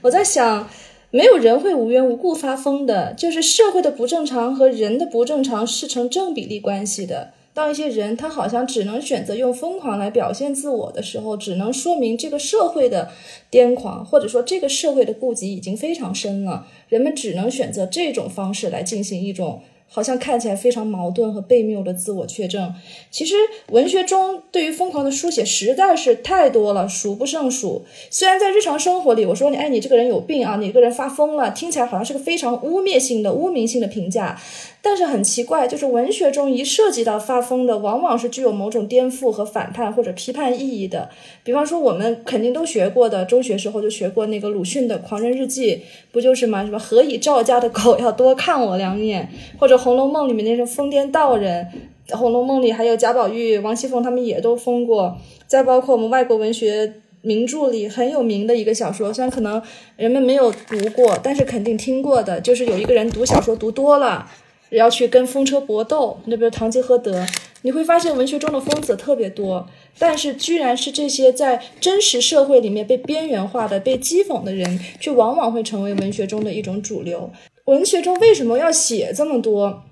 我在想，没有人会无缘无故发疯的，就是社会的不正常和人的不正常是成正比例关系的。当一些人他好像只能选择用疯狂来表现自我的时候，只能说明这个社会的癫狂，或者说这个社会的痼疾已经非常深了。人们只能选择这种方式来进行一种。好像看起来非常矛盾和悖谬的自我确证。其实文学中对于疯狂的书写实在是太多了，数不胜数。虽然在日常生活里，我说你，哎，你这个人有病啊，你这个人发疯了，听起来好像是个非常污蔑性的、污名性的评价。但是很奇怪，就是文学中一涉及到发疯的，往往是具有某种颠覆和反叛或者批判意义的。比方说，我们肯定都学过的，中学时候就学过那个鲁迅的《狂人日记》，不就是吗？什么何以赵家的狗要多看我两眼？或者《红楼梦》里面那种疯癫道人，《红楼梦》里还有贾宝玉、王熙凤他们也都疯过。再包括我们外国文学名著里很有名的一个小说，虽然可能人们没有读过，但是肯定听过的，就是有一个人读小说读多了。要去跟风车搏斗，那比如堂吉诃德，你会发现文学中的疯子特别多，但是居然是这些在真实社会里面被边缘化的、被讥讽的人，却往往会成为文学中的一种主流。文学中为什么要写这么多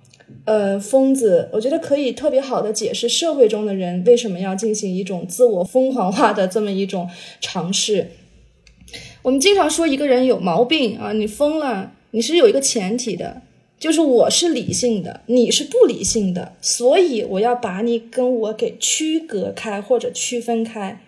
呃疯子？我觉得可以特别好的解释社会中的人为什么要进行一种自我疯狂化的这么一种尝试。我们经常说一个人有毛病啊，你疯了，你是有一个前提的。就是我是理性的，你是不理性的，所以我要把你跟我给区隔开或者区分开。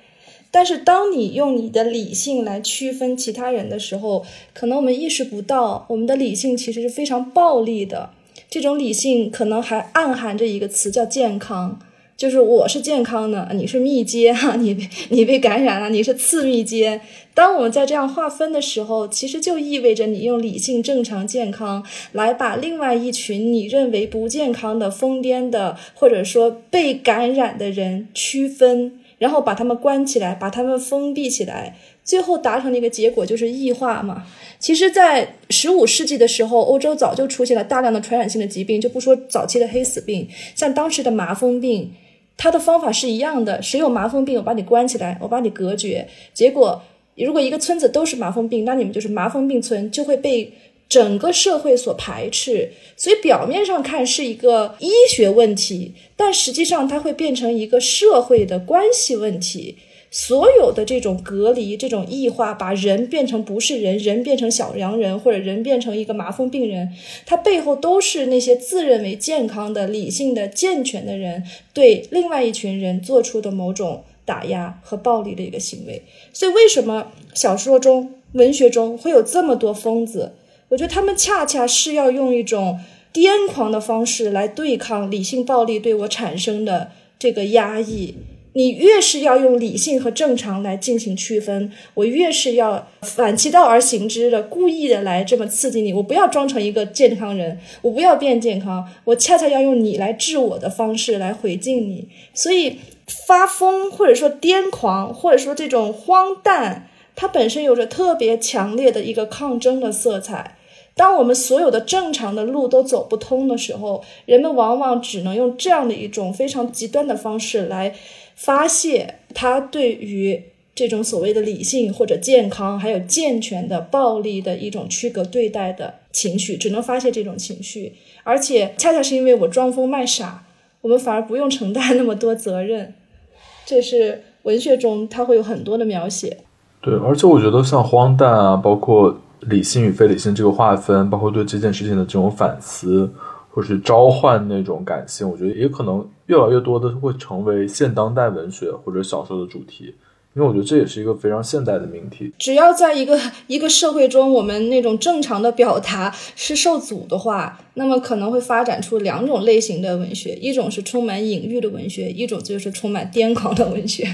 但是当你用你的理性来区分其他人的时候，可能我们意识不到，我们的理性其实是非常暴力的。这种理性可能还暗含着一个词叫健康。就是我是健康的，你是密接哈，你你被感染了，你是次密接。当我们在这样划分的时候，其实就意味着你用理性、正常、健康来把另外一群你认为不健康的、疯癫的，或者说被感染的人区分，然后把他们关起来，把他们封闭起来，最后达成的一个结果就是异化嘛。其实，在十五世纪的时候，欧洲早就出现了大量的传染性的疾病，就不说早期的黑死病，像当时的麻风病。他的方法是一样的，谁有麻风病，我把你关起来，我把你隔绝。结果，如果一个村子都是麻风病，那你们就是麻风病村，就会被整个社会所排斥。所以表面上看是一个医学问题，但实际上它会变成一个社会的关系问题。所有的这种隔离、这种异化，把人变成不是人，人变成小洋人，或者人变成一个麻风病人，它背后都是那些自认为健康的、理性的、健全的人对另外一群人做出的某种打压和暴力的一个行为。所以，为什么小说中、文学中会有这么多疯子？我觉得他们恰恰是要用一种癫狂的方式来对抗理性暴力对我产生的这个压抑。你越是要用理性和正常来进行区分，我越是要反其道而行之的，故意的来这么刺激你。我不要装成一个健康人，我不要变健康，我恰恰要用你来治我的方式来回敬你。所以发疯或者说癫狂或者说这种荒诞，它本身有着特别强烈的一个抗争的色彩。当我们所有的正常的路都走不通的时候，人们往往只能用这样的一种非常极端的方式来。发泄他对于这种所谓的理性或者健康，还有健全的暴力的一种区隔对待的情绪，只能发泄这种情绪，而且恰恰是因为我装疯卖傻，我们反而不用承担那么多责任。这是文学中它会有很多的描写。对，而且我觉得像荒诞啊，包括理性与非理性这个划分，包括对这件事情的这种反思，或是召唤那种感性，我觉得也可能越来越多的会成为现当代文学或者小说的主题。因为我觉得这也是一个非常现代的命题。只要在一个一个社会中，我们那种正常的表达是受阻的话，那么可能会发展出两种类型的文学：一种是充满隐喻的文学，一种就是充满癫狂的文学。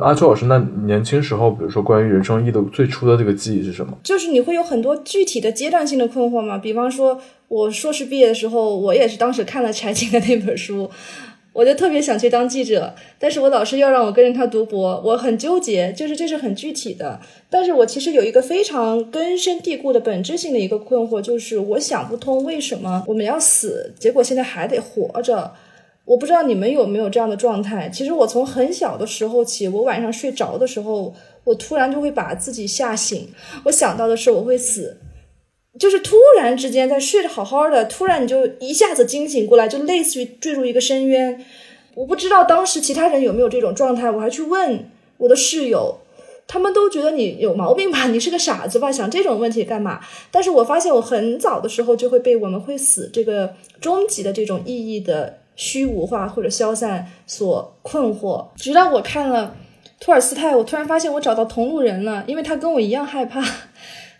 阿秋老师，那年轻时候，比如说关于人生意义的最初的这个记忆是什么？就是你会有很多具体的阶段性的困惑吗？比方说，我硕士毕业的时候，我也是当时看了柴静的那本书。我就特别想去当记者，但是我老师要让我跟着他读博，我很纠结，就是这是很具体的。但是我其实有一个非常根深蒂固的本质性的一个困惑，就是我想不通为什么我们要死，结果现在还得活着。我不知道你们有没有这样的状态。其实我从很小的时候起，我晚上睡着的时候，我突然就会把自己吓醒，我想到的是我会死。就是突然之间在睡得好好的，突然你就一下子惊醒过来，就类似于坠入一个深渊。我不知道当时其他人有没有这种状态，我还去问我的室友，他们都觉得你有毛病吧，你是个傻子吧，想这种问题干嘛？但是我发现我很早的时候就会被我们会死这个终极的这种意义的虚无化或者消散所困惑。直到我看了托尔斯泰，我突然发现我找到同路人了，因为他跟我一样害怕。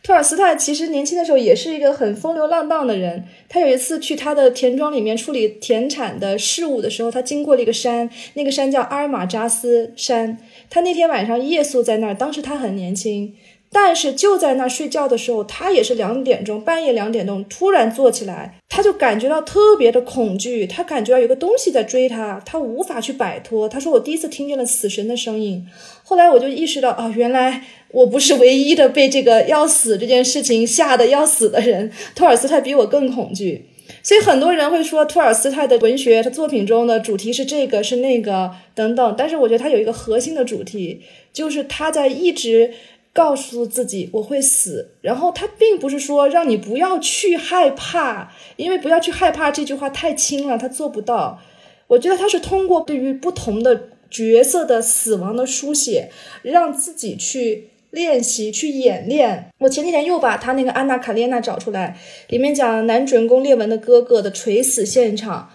托尔斯泰其实年轻的时候也是一个很风流浪荡的人。他有一次去他的田庄里面处理田产的事务的时候，他经过了一个山，那个山叫阿尔马扎斯山。他那天晚上夜宿在那儿，当时他很年轻。但是就在那睡觉的时候，他也是两点钟，半夜两点钟突然坐起来，他就感觉到特别的恐惧，他感觉到有个东西在追他，他无法去摆脱。他说：“我第一次听见了死神的声音。”后来我就意识到，啊，原来我不是唯一的被这个要死这件事情吓得要死的人。托尔斯泰比我更恐惧，所以很多人会说托尔斯泰的文学，他作品中的主题是这个是那个等等。但是我觉得他有一个核心的主题，就是他在一直。告诉自己我会死，然后他并不是说让你不要去害怕，因为不要去害怕这句话太轻了，他做不到。我觉得他是通过对于不同的角色的死亡的书写，让自己去练习、去演练。我前几天又把他那个《安娜·卡列娜》找出来，里面讲男主人公列文的哥哥的垂死现场，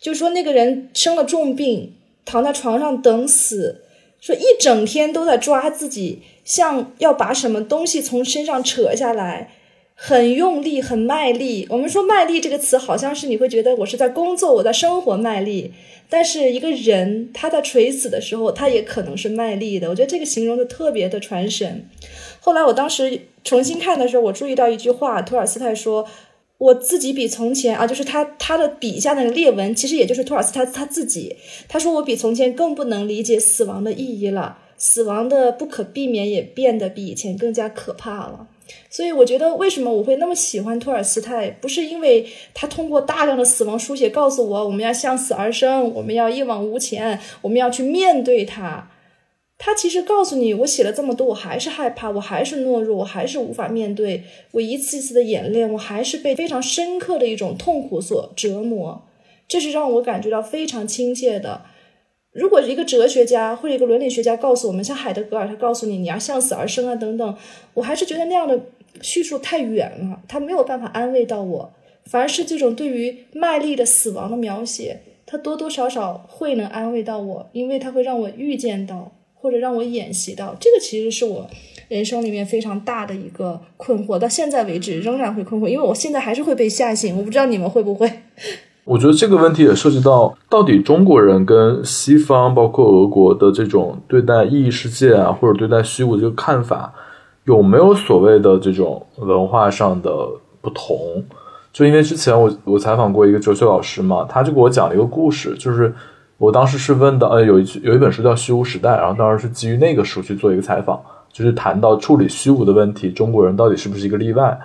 就说那个人生了重病，躺在床上等死。说一整天都在抓自己，像要把什么东西从身上扯下来，很用力，很卖力。我们说“卖力”这个词，好像是你会觉得我是在工作，我在生活卖力。但是一个人他在垂死的时候，他也可能是卖力的。我觉得这个形容的特别的传神。后来我当时重新看的时候，我注意到一句话，托尔斯泰说。我自己比从前啊，就是他他的笔下那个列文，其实也就是托尔斯泰他自己。他说我比从前更不能理解死亡的意义了，死亡的不可避免也变得比以前更加可怕了。所以我觉得为什么我会那么喜欢托尔斯泰，不是因为他通过大量的死亡书写告诉我我们要向死而生，我们要一往无前，我们要去面对它。他其实告诉你，我写了这么多，我还是害怕，我还是懦弱，我还是无法面对。我一次一次的演练，我还是被非常深刻的一种痛苦所折磨。这是让我感觉到非常亲切的。如果一个哲学家或者一个伦理学家告诉我们，像海德格尔，他告诉你你要向死而生啊等等，我还是觉得那样的叙述太远了，他没有办法安慰到我。反而是这种对于麦粒的死亡的描写，他多多少少会能安慰到我，因为他会让我预见到。或者让我演习到这个，其实是我人生里面非常大的一个困惑，到现在为止仍然会困惑，因为我现在还是会被吓醒，我不知道你们会不会。我觉得这个问题也涉及到，到底中国人跟西方，包括俄国的这种对待意义世界啊，或者对待虚无这个看法，有没有所谓的这种文化上的不同？就因为之前我我采访过一个哲学老师嘛，他就给我讲了一个故事，就是。我当时是问的，呃，有一有一本书叫《虚无时代》，然后当时是基于那个书去做一个采访，就是谈到处理虚无的问题，中国人到底是不是一个例外？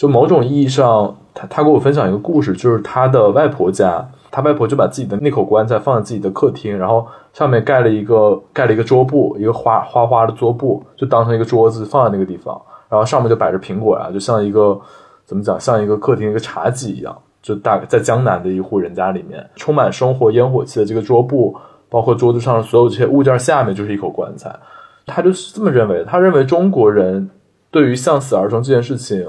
就某种意义上，他他给我分享一个故事，就是他的外婆家，他外婆就把自己的那口棺材放在自己的客厅，然后上面盖了一个盖了一个桌布，一个花花花的桌布，就当成一个桌子放在那个地方，然后上面就摆着苹果呀，就像一个怎么讲，像一个客厅一个茶几一样。就大在江南的一户人家里面，充满生活烟火气的这个桌布，包括桌子上所有这些物件下面就是一口棺材。他就是这么认为，他认为中国人对于向死而生这件事情，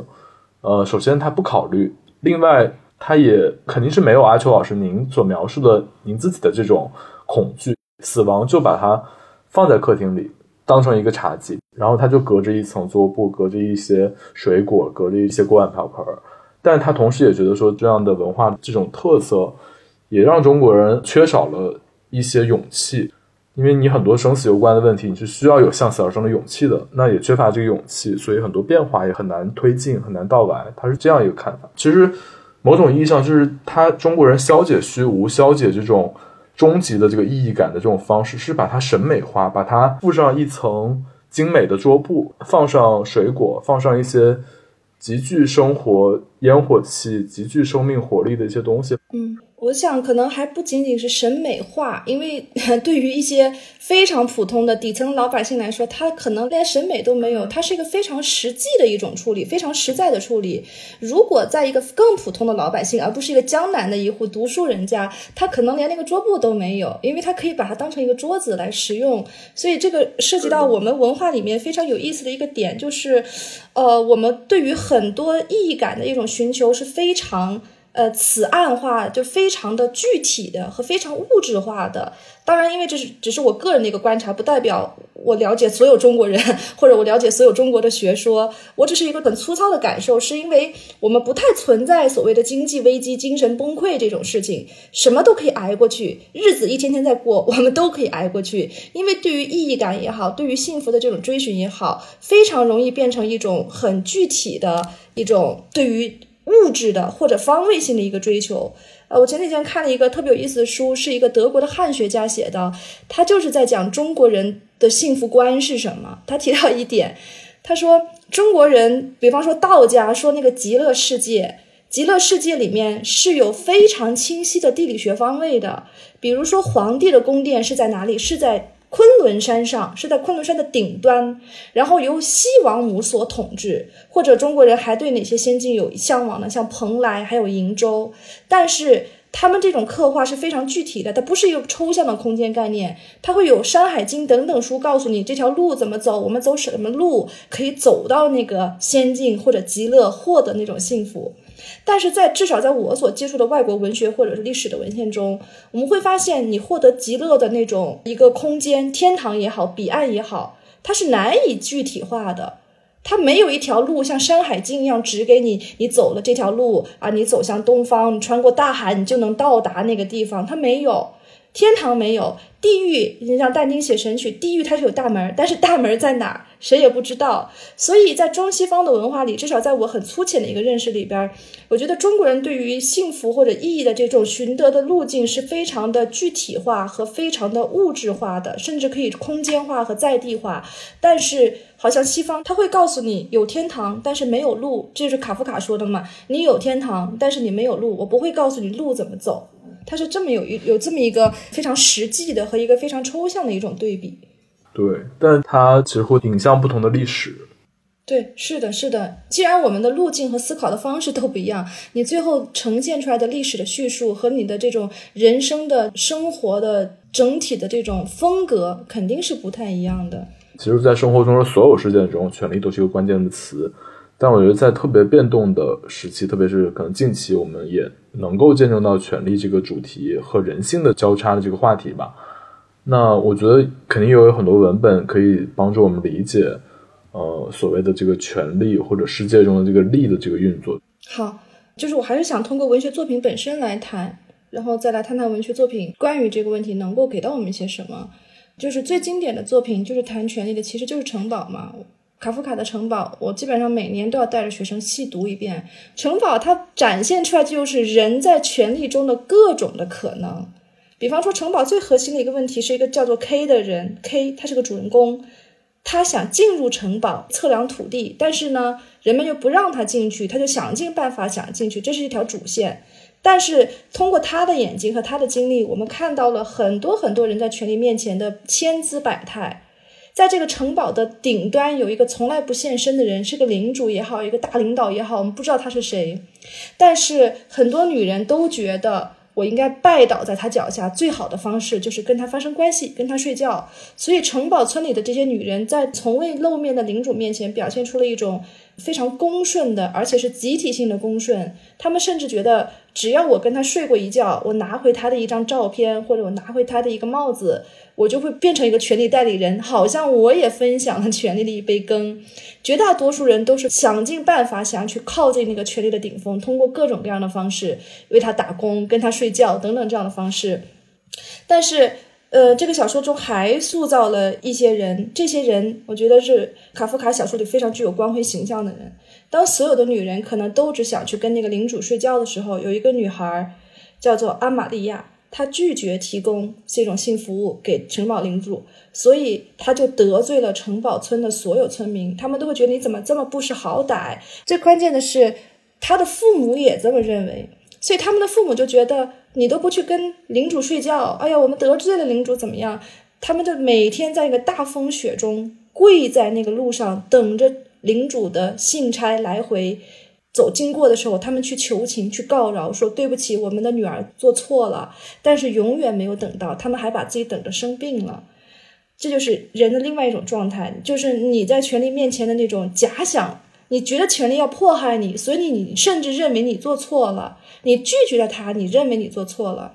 呃，首先他不考虑，另外他也肯定是没有阿秋老师您所描述的您自己的这种恐惧，死亡就把它放在客厅里，当成一个茶几，然后他就隔着一层桌布，隔着一些水果，隔着一些锅碗瓢盆，但他同时也觉得说这样的文化这种特色，也让中国人缺少了一些勇气。因为你很多生死攸关的问题，你是需要有向死而生的勇气的，那也缺乏这个勇气，所以很多变化也很难推进，很难到来。他是这样一个看法。其实，某种意义上，就是他中国人消解虚无、消解这种终极的这个意义感的这种方式，是把它审美化，把它附上一层精美的桌布，放上水果，放上一些极具生活烟火气、极具生命活力的一些东西。嗯。我想，可能还不仅仅是审美化，因为 对于一些非常普通的底层老百姓来说，他可能连审美都没有。它是一个非常实际的一种处理，非常实在的处理。如果在一个更普通的老百姓，而不是一个江南的一户读书人家，他可能连那个桌布都没有，因为他可以把它当成一个桌子来使用。所以，这个涉及到我们文化里面非常有意思的一个点，就是，呃，我们对于很多意义感的一种寻求是非常。呃，此案化就非常的具体的和非常物质化的。当然，因为这是只是我个人的一个观察，不代表我了解所有中国人或者我了解所有中国的学说。我只是一个很粗糙的感受，是因为我们不太存在所谓的经济危机、精神崩溃这种事情，什么都可以挨过去，日子一天天在过，我们都可以挨过去。因为对于意义感也好，对于幸福的这种追寻也好，非常容易变成一种很具体的一种对于。物质的或者方位性的一个追求，呃，我前几天看了一个特别有意思的书，是一个德国的汉学家写的，他就是在讲中国人的幸福观是什么。他提到一点，他说中国人，比方说道家说那个极乐世界，极乐世界里面是有非常清晰的地理学方位的，比如说皇帝的宫殿是在哪里，是在。昆仑山上是在昆仑山的顶端，然后由西王母所统治，或者中国人还对哪些仙境有向往呢？像蓬莱还有瀛洲，但是他们这种刻画是非常具体的，它不是一个抽象的空间概念，它会有《山海经》等等书告诉你这条路怎么走，我们走什么路可以走到那个仙境或者极乐，获得那种幸福。但是在至少在我所接触的外国文学或者是历史的文献中，我们会发现，你获得极乐的那种一个空间，天堂也好，彼岸也好，它是难以具体化的。它没有一条路像《山海经》一样指给你，你走了这条路啊，你走向东方，你穿过大海，你就能到达那个地方。它没有。天堂没有，地狱你像但丁写《神曲》，地狱它是有大门，但是大门在哪儿，谁也不知道。所以在中西方的文化里，至少在我很粗浅的一个认识里边，我觉得中国人对于幸福或者意义的这种寻得的路径是非常的具体化和非常的物质化的，甚至可以空间化和在地化。但是好像西方他会告诉你有天堂，但是没有路，这是卡夫卡说的嘛？你有天堂，但是你没有路，我不会告诉你路怎么走。它是这么有一有这么一个非常实际的和一个非常抽象的一种对比，对，但它其实会影向不同的历史。对，是的，是的。既然我们的路径和思考的方式都不一样，你最后呈现出来的历史的叙述和你的这种人生的生活的整体的这种风格肯定是不太一样的。其实，在生活中的所有事件中，权力都是一个关键的词。但我觉得，在特别变动的时期，特别是可能近期，我们也能够见证到权力这个主题和人性的交叉的这个话题吧。那我觉得肯定有很多文本可以帮助我们理解，呃，所谓的这个权力或者世界中的这个力的这个运作。好，就是我还是想通过文学作品本身来谈，然后再来谈谈文学作品关于这个问题能够给到我们一些什么。就是最经典的作品，就是谈权力的，其实就是《城堡》嘛。卡夫卡的城堡，我基本上每年都要带着学生细读一遍。城堡它展现出来就是人在权力中的各种的可能。比方说，城堡最核心的一个问题是一个叫做 K 的人，K 他是个主人公，他想进入城堡测量土地，但是呢，人们又不让他进去，他就想尽办法想进去，这是一条主线。但是通过他的眼睛和他的经历，我们看到了很多很多人在权力面前的千姿百态。在这个城堡的顶端有一个从来不现身的人，是个领主也好，一个大领导也好，我们不知道他是谁。但是很多女人都觉得我应该拜倒在他脚下，最好的方式就是跟他发生关系，跟他睡觉。所以城堡村里的这些女人在从未露面的领主面前表现出了一种非常恭顺的，而且是集体性的恭顺。他们甚至觉得，只要我跟他睡过一觉，我拿回他的一张照片，或者我拿回他的一个帽子，我就会变成一个权力代理人，好像我也分享了权力的一杯羹。绝大多数人都是想尽办法想要去靠近那个权力的顶峰，通过各种各样的方式为他打工、跟他睡觉等等这样的方式，但是。呃，这个小说中还塑造了一些人，这些人我觉得是卡夫卡小说里非常具有光辉形象的人。当所有的女人可能都只想去跟那个领主睡觉的时候，有一个女孩叫做阿玛利亚，她拒绝提供这种性服务给城堡领主，所以她就得罪了城堡村的所有村民，他们都会觉得你怎么这么不识好歹。最关键的是，她的父母也这么认为，所以他们的父母就觉得。你都不去跟领主睡觉，哎呀，我们得罪了领主怎么样？他们就每天在一个大风雪中跪在那个路上，等着领主的信差来回走经过的时候，他们去求情、去告饶，说对不起，我们的女儿做错了。但是永远没有等到，他们还把自己等着生病了。这就是人的另外一种状态，就是你在权力面前的那种假想。你觉得权力要迫害你，所以你甚至认为你做错了，你拒绝了他，你认为你做错了。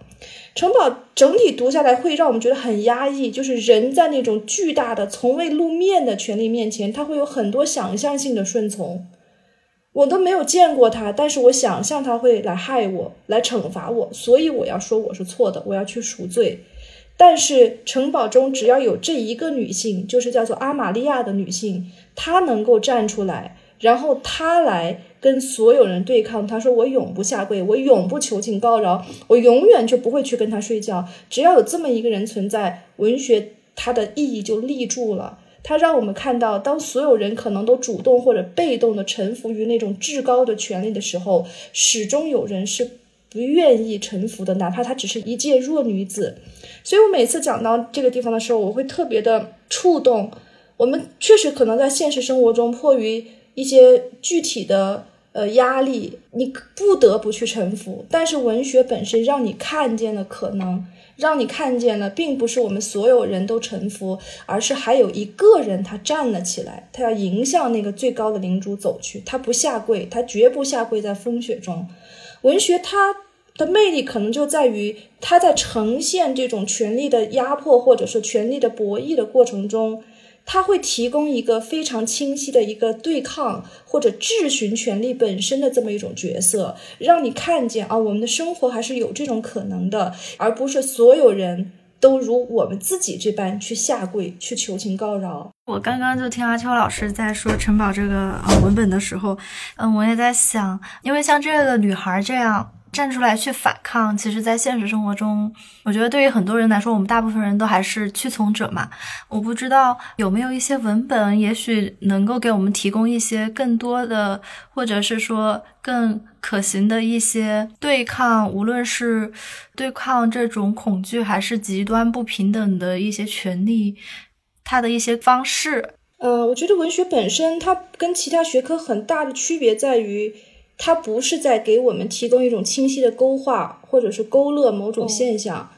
城堡整体读下来会让我们觉得很压抑，就是人在那种巨大的、从未露面的权力面前，他会有很多想象性的顺从。我都没有见过他，但是我想象他会来害我，来惩罚我，所以我要说我是错的，我要去赎罪。但是城堡中只要有这一个女性，就是叫做阿玛利亚的女性，她能够站出来。然后她来跟所有人对抗，他说：“我永不下跪，我永不求情告饶，我永远就不会去跟他睡觉。只要有这么一个人存在，文学它的意义就立住了。它让我们看到，当所有人可能都主动或者被动的臣服于那种至高的权利的时候，始终有人是不愿意臣服的，哪怕她只是一介弱女子。所以我每次讲到这个地方的时候，我会特别的触动。我们确实可能在现实生活中迫于。一些具体的呃压力，你不得不去臣服。但是文学本身让你看见了可能，让你看见了，并不是我们所有人都臣服，而是还有一个人他站了起来，他要迎向那个最高的领主走去，他不下跪，他绝不下跪在风雪中。文学它的魅力可能就在于，它在呈现这种权力的压迫或者是权力的博弈的过程中。它会提供一个非常清晰的一个对抗或者质询权力本身的这么一种角色，让你看见啊，我们的生活还是有这种可能的，而不是所有人都如我们自己这般去下跪去求情告饶。我刚刚就听阿秋老师在说城堡这个呃文本的时候，嗯，我也在想，因为像这个女孩这样。站出来去反抗，其实，在现实生活中，我觉得对于很多人来说，我们大部分人都还是屈从者嘛。我不知道有没有一些文本，也许能够给我们提供一些更多的，或者是说更可行的一些对抗，无论是对抗这种恐惧，还是极端不平等的一些权利，它的一些方式。呃，我觉得文学本身，它跟其他学科很大的区别在于。它不是在给我们提供一种清晰的勾画，或者是勾勒某种现象，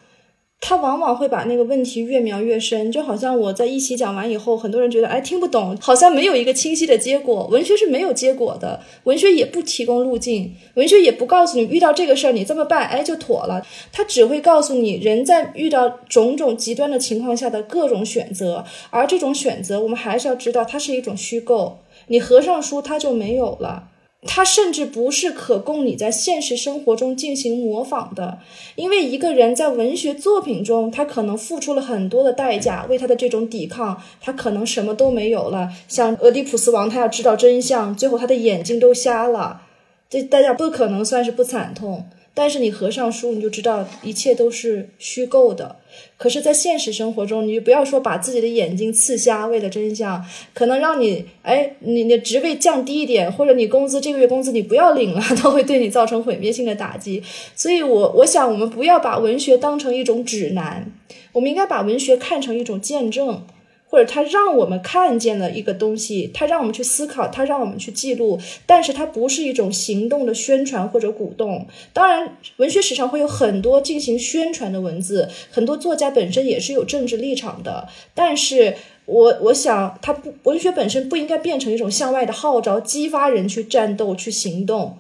它往往会把那个问题越描越深。就好像我在一起讲完以后，很多人觉得哎听不懂，好像没有一个清晰的结果。文学是没有结果的，文学也不提供路径，文学也不告诉你遇到这个事儿你这么办，哎就妥了。它只会告诉你人在遇到种种极端的情况下的各种选择，而这种选择我们还是要知道它是一种虚构。你合上书它就没有了。它甚至不是可供你在现实生活中进行模仿的，因为一个人在文学作品中，他可能付出了很多的代价，为他的这种抵抗，他可能什么都没有了。像俄狄浦斯王，他要知道真相，最后他的眼睛都瞎了，这大家不可能算是不惨痛。但是你合上书，你就知道一切都是虚构的。可是，在现实生活中，你就不要说把自己的眼睛刺瞎，为了真相，可能让你，哎，你的职位降低一点，或者你工资这个月工资你不要领了，都会对你造成毁灭性的打击。所以，我我想，我们不要把文学当成一种指南，我们应该把文学看成一种见证。或者他让我们看见了一个东西，他让我们去思考，他让我们去记录，但是它不是一种行动的宣传或者鼓动。当然，文学史上会有很多进行宣传的文字，很多作家本身也是有政治立场的。但是，我我想，它不文学本身不应该变成一种向外的号召，激发人去战斗、去行动。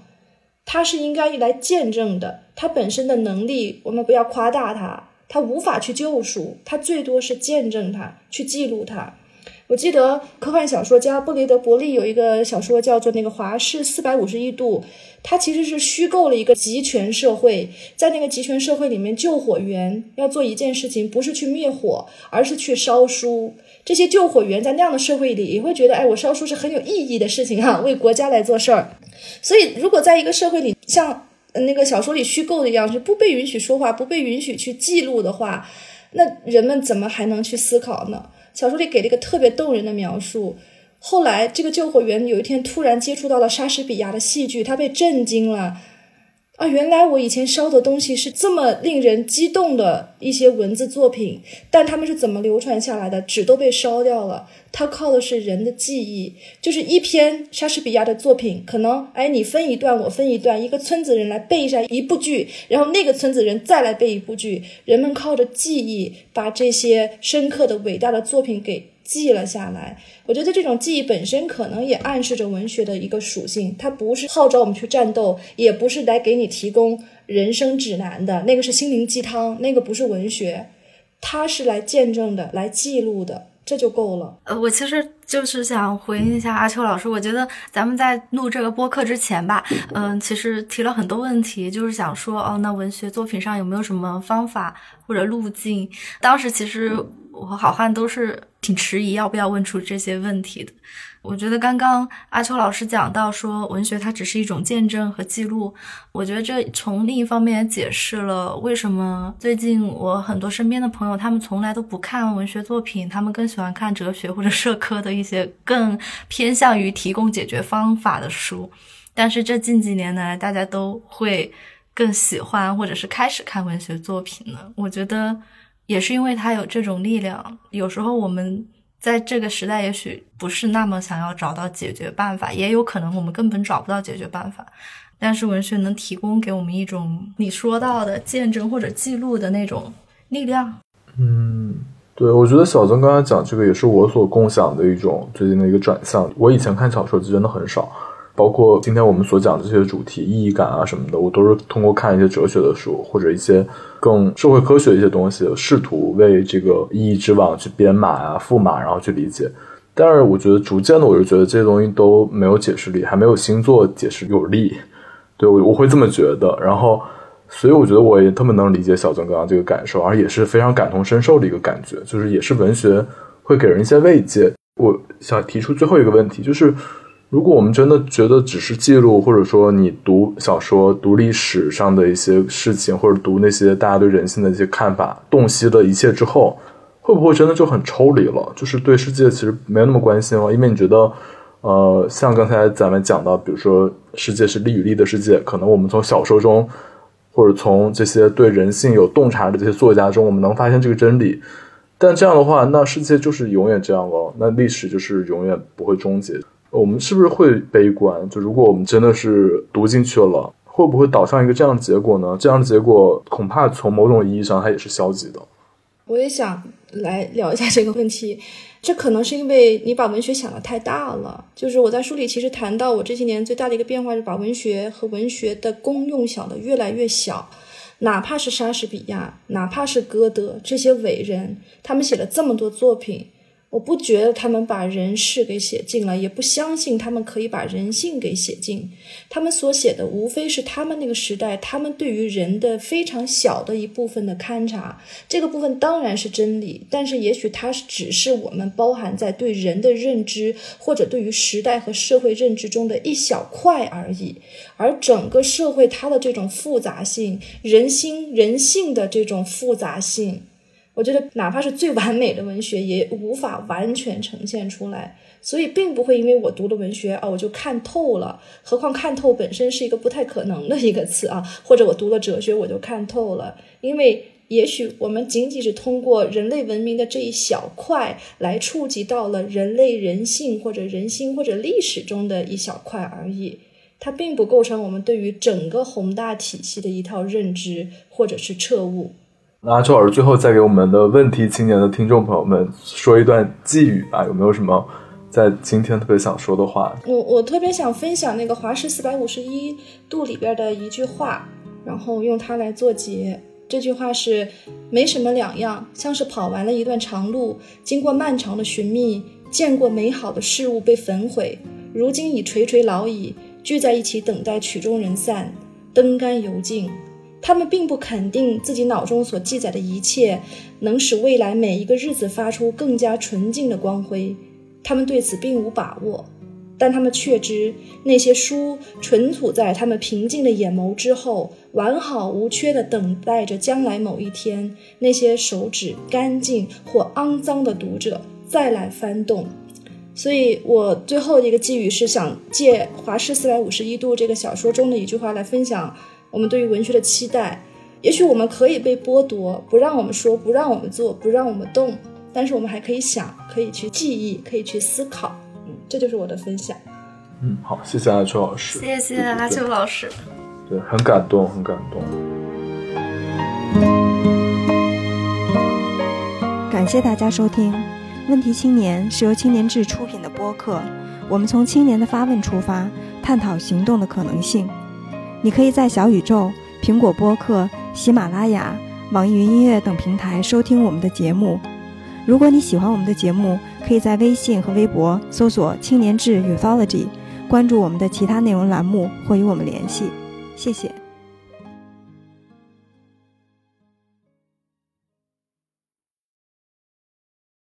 它是应该来见证的。它本身的能力，我们不要夸大它。他无法去救赎，他最多是见证它，去记录它。我记得科幻小说家布雷德伯利有一个小说叫做《那个华氏四百五十一度》，它其实是虚构了一个集权社会，在那个集权社会里面，救火员要做一件事情，不是去灭火，而是去烧书。这些救火员在那样的社会里，也会觉得，哎，我烧书是很有意义的事情哈，为国家来做事儿。所以，如果在一个社会里，像那个小说里虚构的样，子不被允许说话，不被允许去记录的话，那人们怎么还能去思考呢？小说里给了一个特别动人的描述。后来，这个救火员有一天突然接触到了莎士比亚的戏剧，他被震惊了。啊，原来我以前烧的东西是这么令人激动的一些文字作品，但他们是怎么流传下来的？纸都被烧掉了，它靠的是人的记忆，就是一篇莎士比亚的作品，可能哎你分一段，我分一段，一个村子人来背一下一部剧，然后那个村子人再来背一部剧，人们靠着记忆把这些深刻的伟大的作品给。记了下来，我觉得这种记忆本身可能也暗示着文学的一个属性，它不是号召我们去战斗，也不是来给你提供人生指南的，那个是心灵鸡汤，那个不是文学，它是来见证的，来记录的，这就够了。呃，我其实就是想回应一下阿秋老师，我觉得咱们在录这个播客之前吧，嗯，其实提了很多问题，就是想说，哦，那文学作品上有没有什么方法或者路径？当时其实。我和好汉都是挺迟疑要不要问出这些问题的。我觉得刚刚阿秋老师讲到说，文学它只是一种见证和记录。我觉得这从另一方面也解释了为什么最近我很多身边的朋友，他们从来都不看文学作品，他们更喜欢看哲学或者社科的一些更偏向于提供解决方法的书。但是这近几年来，大家都会更喜欢或者是开始看文学作品呢。我觉得。也是因为它有这种力量，有时候我们在这个时代也许不是那么想要找到解决办法，也有可能我们根本找不到解决办法。但是文学能提供给我们一种你说到的见证或者记录的那种力量。嗯，对，我觉得小曾刚才讲这个也是我所共享的一种最近的一个转向。我以前看小说就真的很少。包括今天我们所讲的这些主题，意义感啊什么的，我都是通过看一些哲学的书或者一些更社会科学的一些东西，试图为这个意义之网去编码啊、赋码，然后去理解。但是我觉得逐渐的，我就觉得这些东西都没有解释力，还没有星座解释有力。对我我会这么觉得。然后，所以我觉得我也特别能理解小曾刚刚这个感受，而也是非常感同身受的一个感觉，就是也是文学会给人一些慰藉。我想提出最后一个问题，就是。如果我们真的觉得只是记录，或者说你读小说、读历史上的一些事情，或者读那些大家对人性的一些看法，洞悉了一切之后，会不会真的就很抽离了？就是对世界其实没有那么关心了？因为你觉得，呃，像刚才咱们讲到，比如说世界是利与利的世界，可能我们从小说中，或者从这些对人性有洞察的这些作家中，我们能发现这个真理。但这样的话，那世界就是永远这样了，那历史就是永远不会终结。我们是不是会悲观？就如果我们真的是读进去了，会不会导向一个这样的结果呢？这样的结果恐怕从某种意义上它也是消极的。我也想来聊一下这个问题，这可能是因为你把文学想的太大了。就是我在书里其实谈到，我这些年最大的一个变化是把文学和文学的功用想的越来越小。哪怕是莎士比亚，哪怕是歌德这些伟人，他们写了这么多作品。我不觉得他们把人事给写尽了，也不相信他们可以把人性给写尽。他们所写的无非是他们那个时代，他们对于人的非常小的一部分的勘察。这个部分当然是真理，但是也许它只是我们包含在对人的认知或者对于时代和社会认知中的一小块而已。而整个社会它的这种复杂性，人心人性的这种复杂性。我觉得，哪怕是最完美的文学，也无法完全呈现出来。所以，并不会因为我读了文学啊，我就看透了。何况看透本身是一个不太可能的一个词啊。或者我读了哲学，我就看透了。因为也许我们仅仅是通过人类文明的这一小块，来触及到了人类人性或者人心或者历史中的一小块而已。它并不构成我们对于整个宏大体系的一套认知或者是彻悟。那周老师最后再给我们的问题青年的听众朋友们说一段寄语吧，有没有什么在今天特别想说的话？我我特别想分享那个华氏四百五十一度里边的一句话，然后用它来做结。这句话是：没什么两样，像是跑完了一段长路，经过漫长的寻觅，见过美好的事物被焚毁，如今已垂垂老矣，聚在一起等待曲终人散，灯干油尽。他们并不肯定自己脑中所记载的一切能使未来每一个日子发出更加纯净的光辉，他们对此并无把握，但他们确知那些书存储在他们平静的眼眸之后，完好无缺地等待着将来某一天，那些手指干净或肮脏的读者再来翻动。所以我最后的一个寄语是想借《华氏四百五十一度》这个小说中的一句话来分享。我们对于文学的期待，也许我们可以被剥夺，不让我们说，不让我们做，不让我们动，但是我们还可以想，可以去记忆，可以去思考。嗯，这就是我的分享。嗯，好，谢谢阿秋老师。谢谢阿秋老师。对，很感动，很感动。感谢大家收听《问题青年》，是由青年志出品的播客。我们从青年的发问出发，探讨行动的可能性。你可以在小宇宙、苹果播客、喜马拉雅、网易云音乐等平台收听我们的节目。如果你喜欢我们的节目，可以在微信和微博搜索“青年志 Uthology”，关注我们的其他内容栏目或与我们联系。谢谢。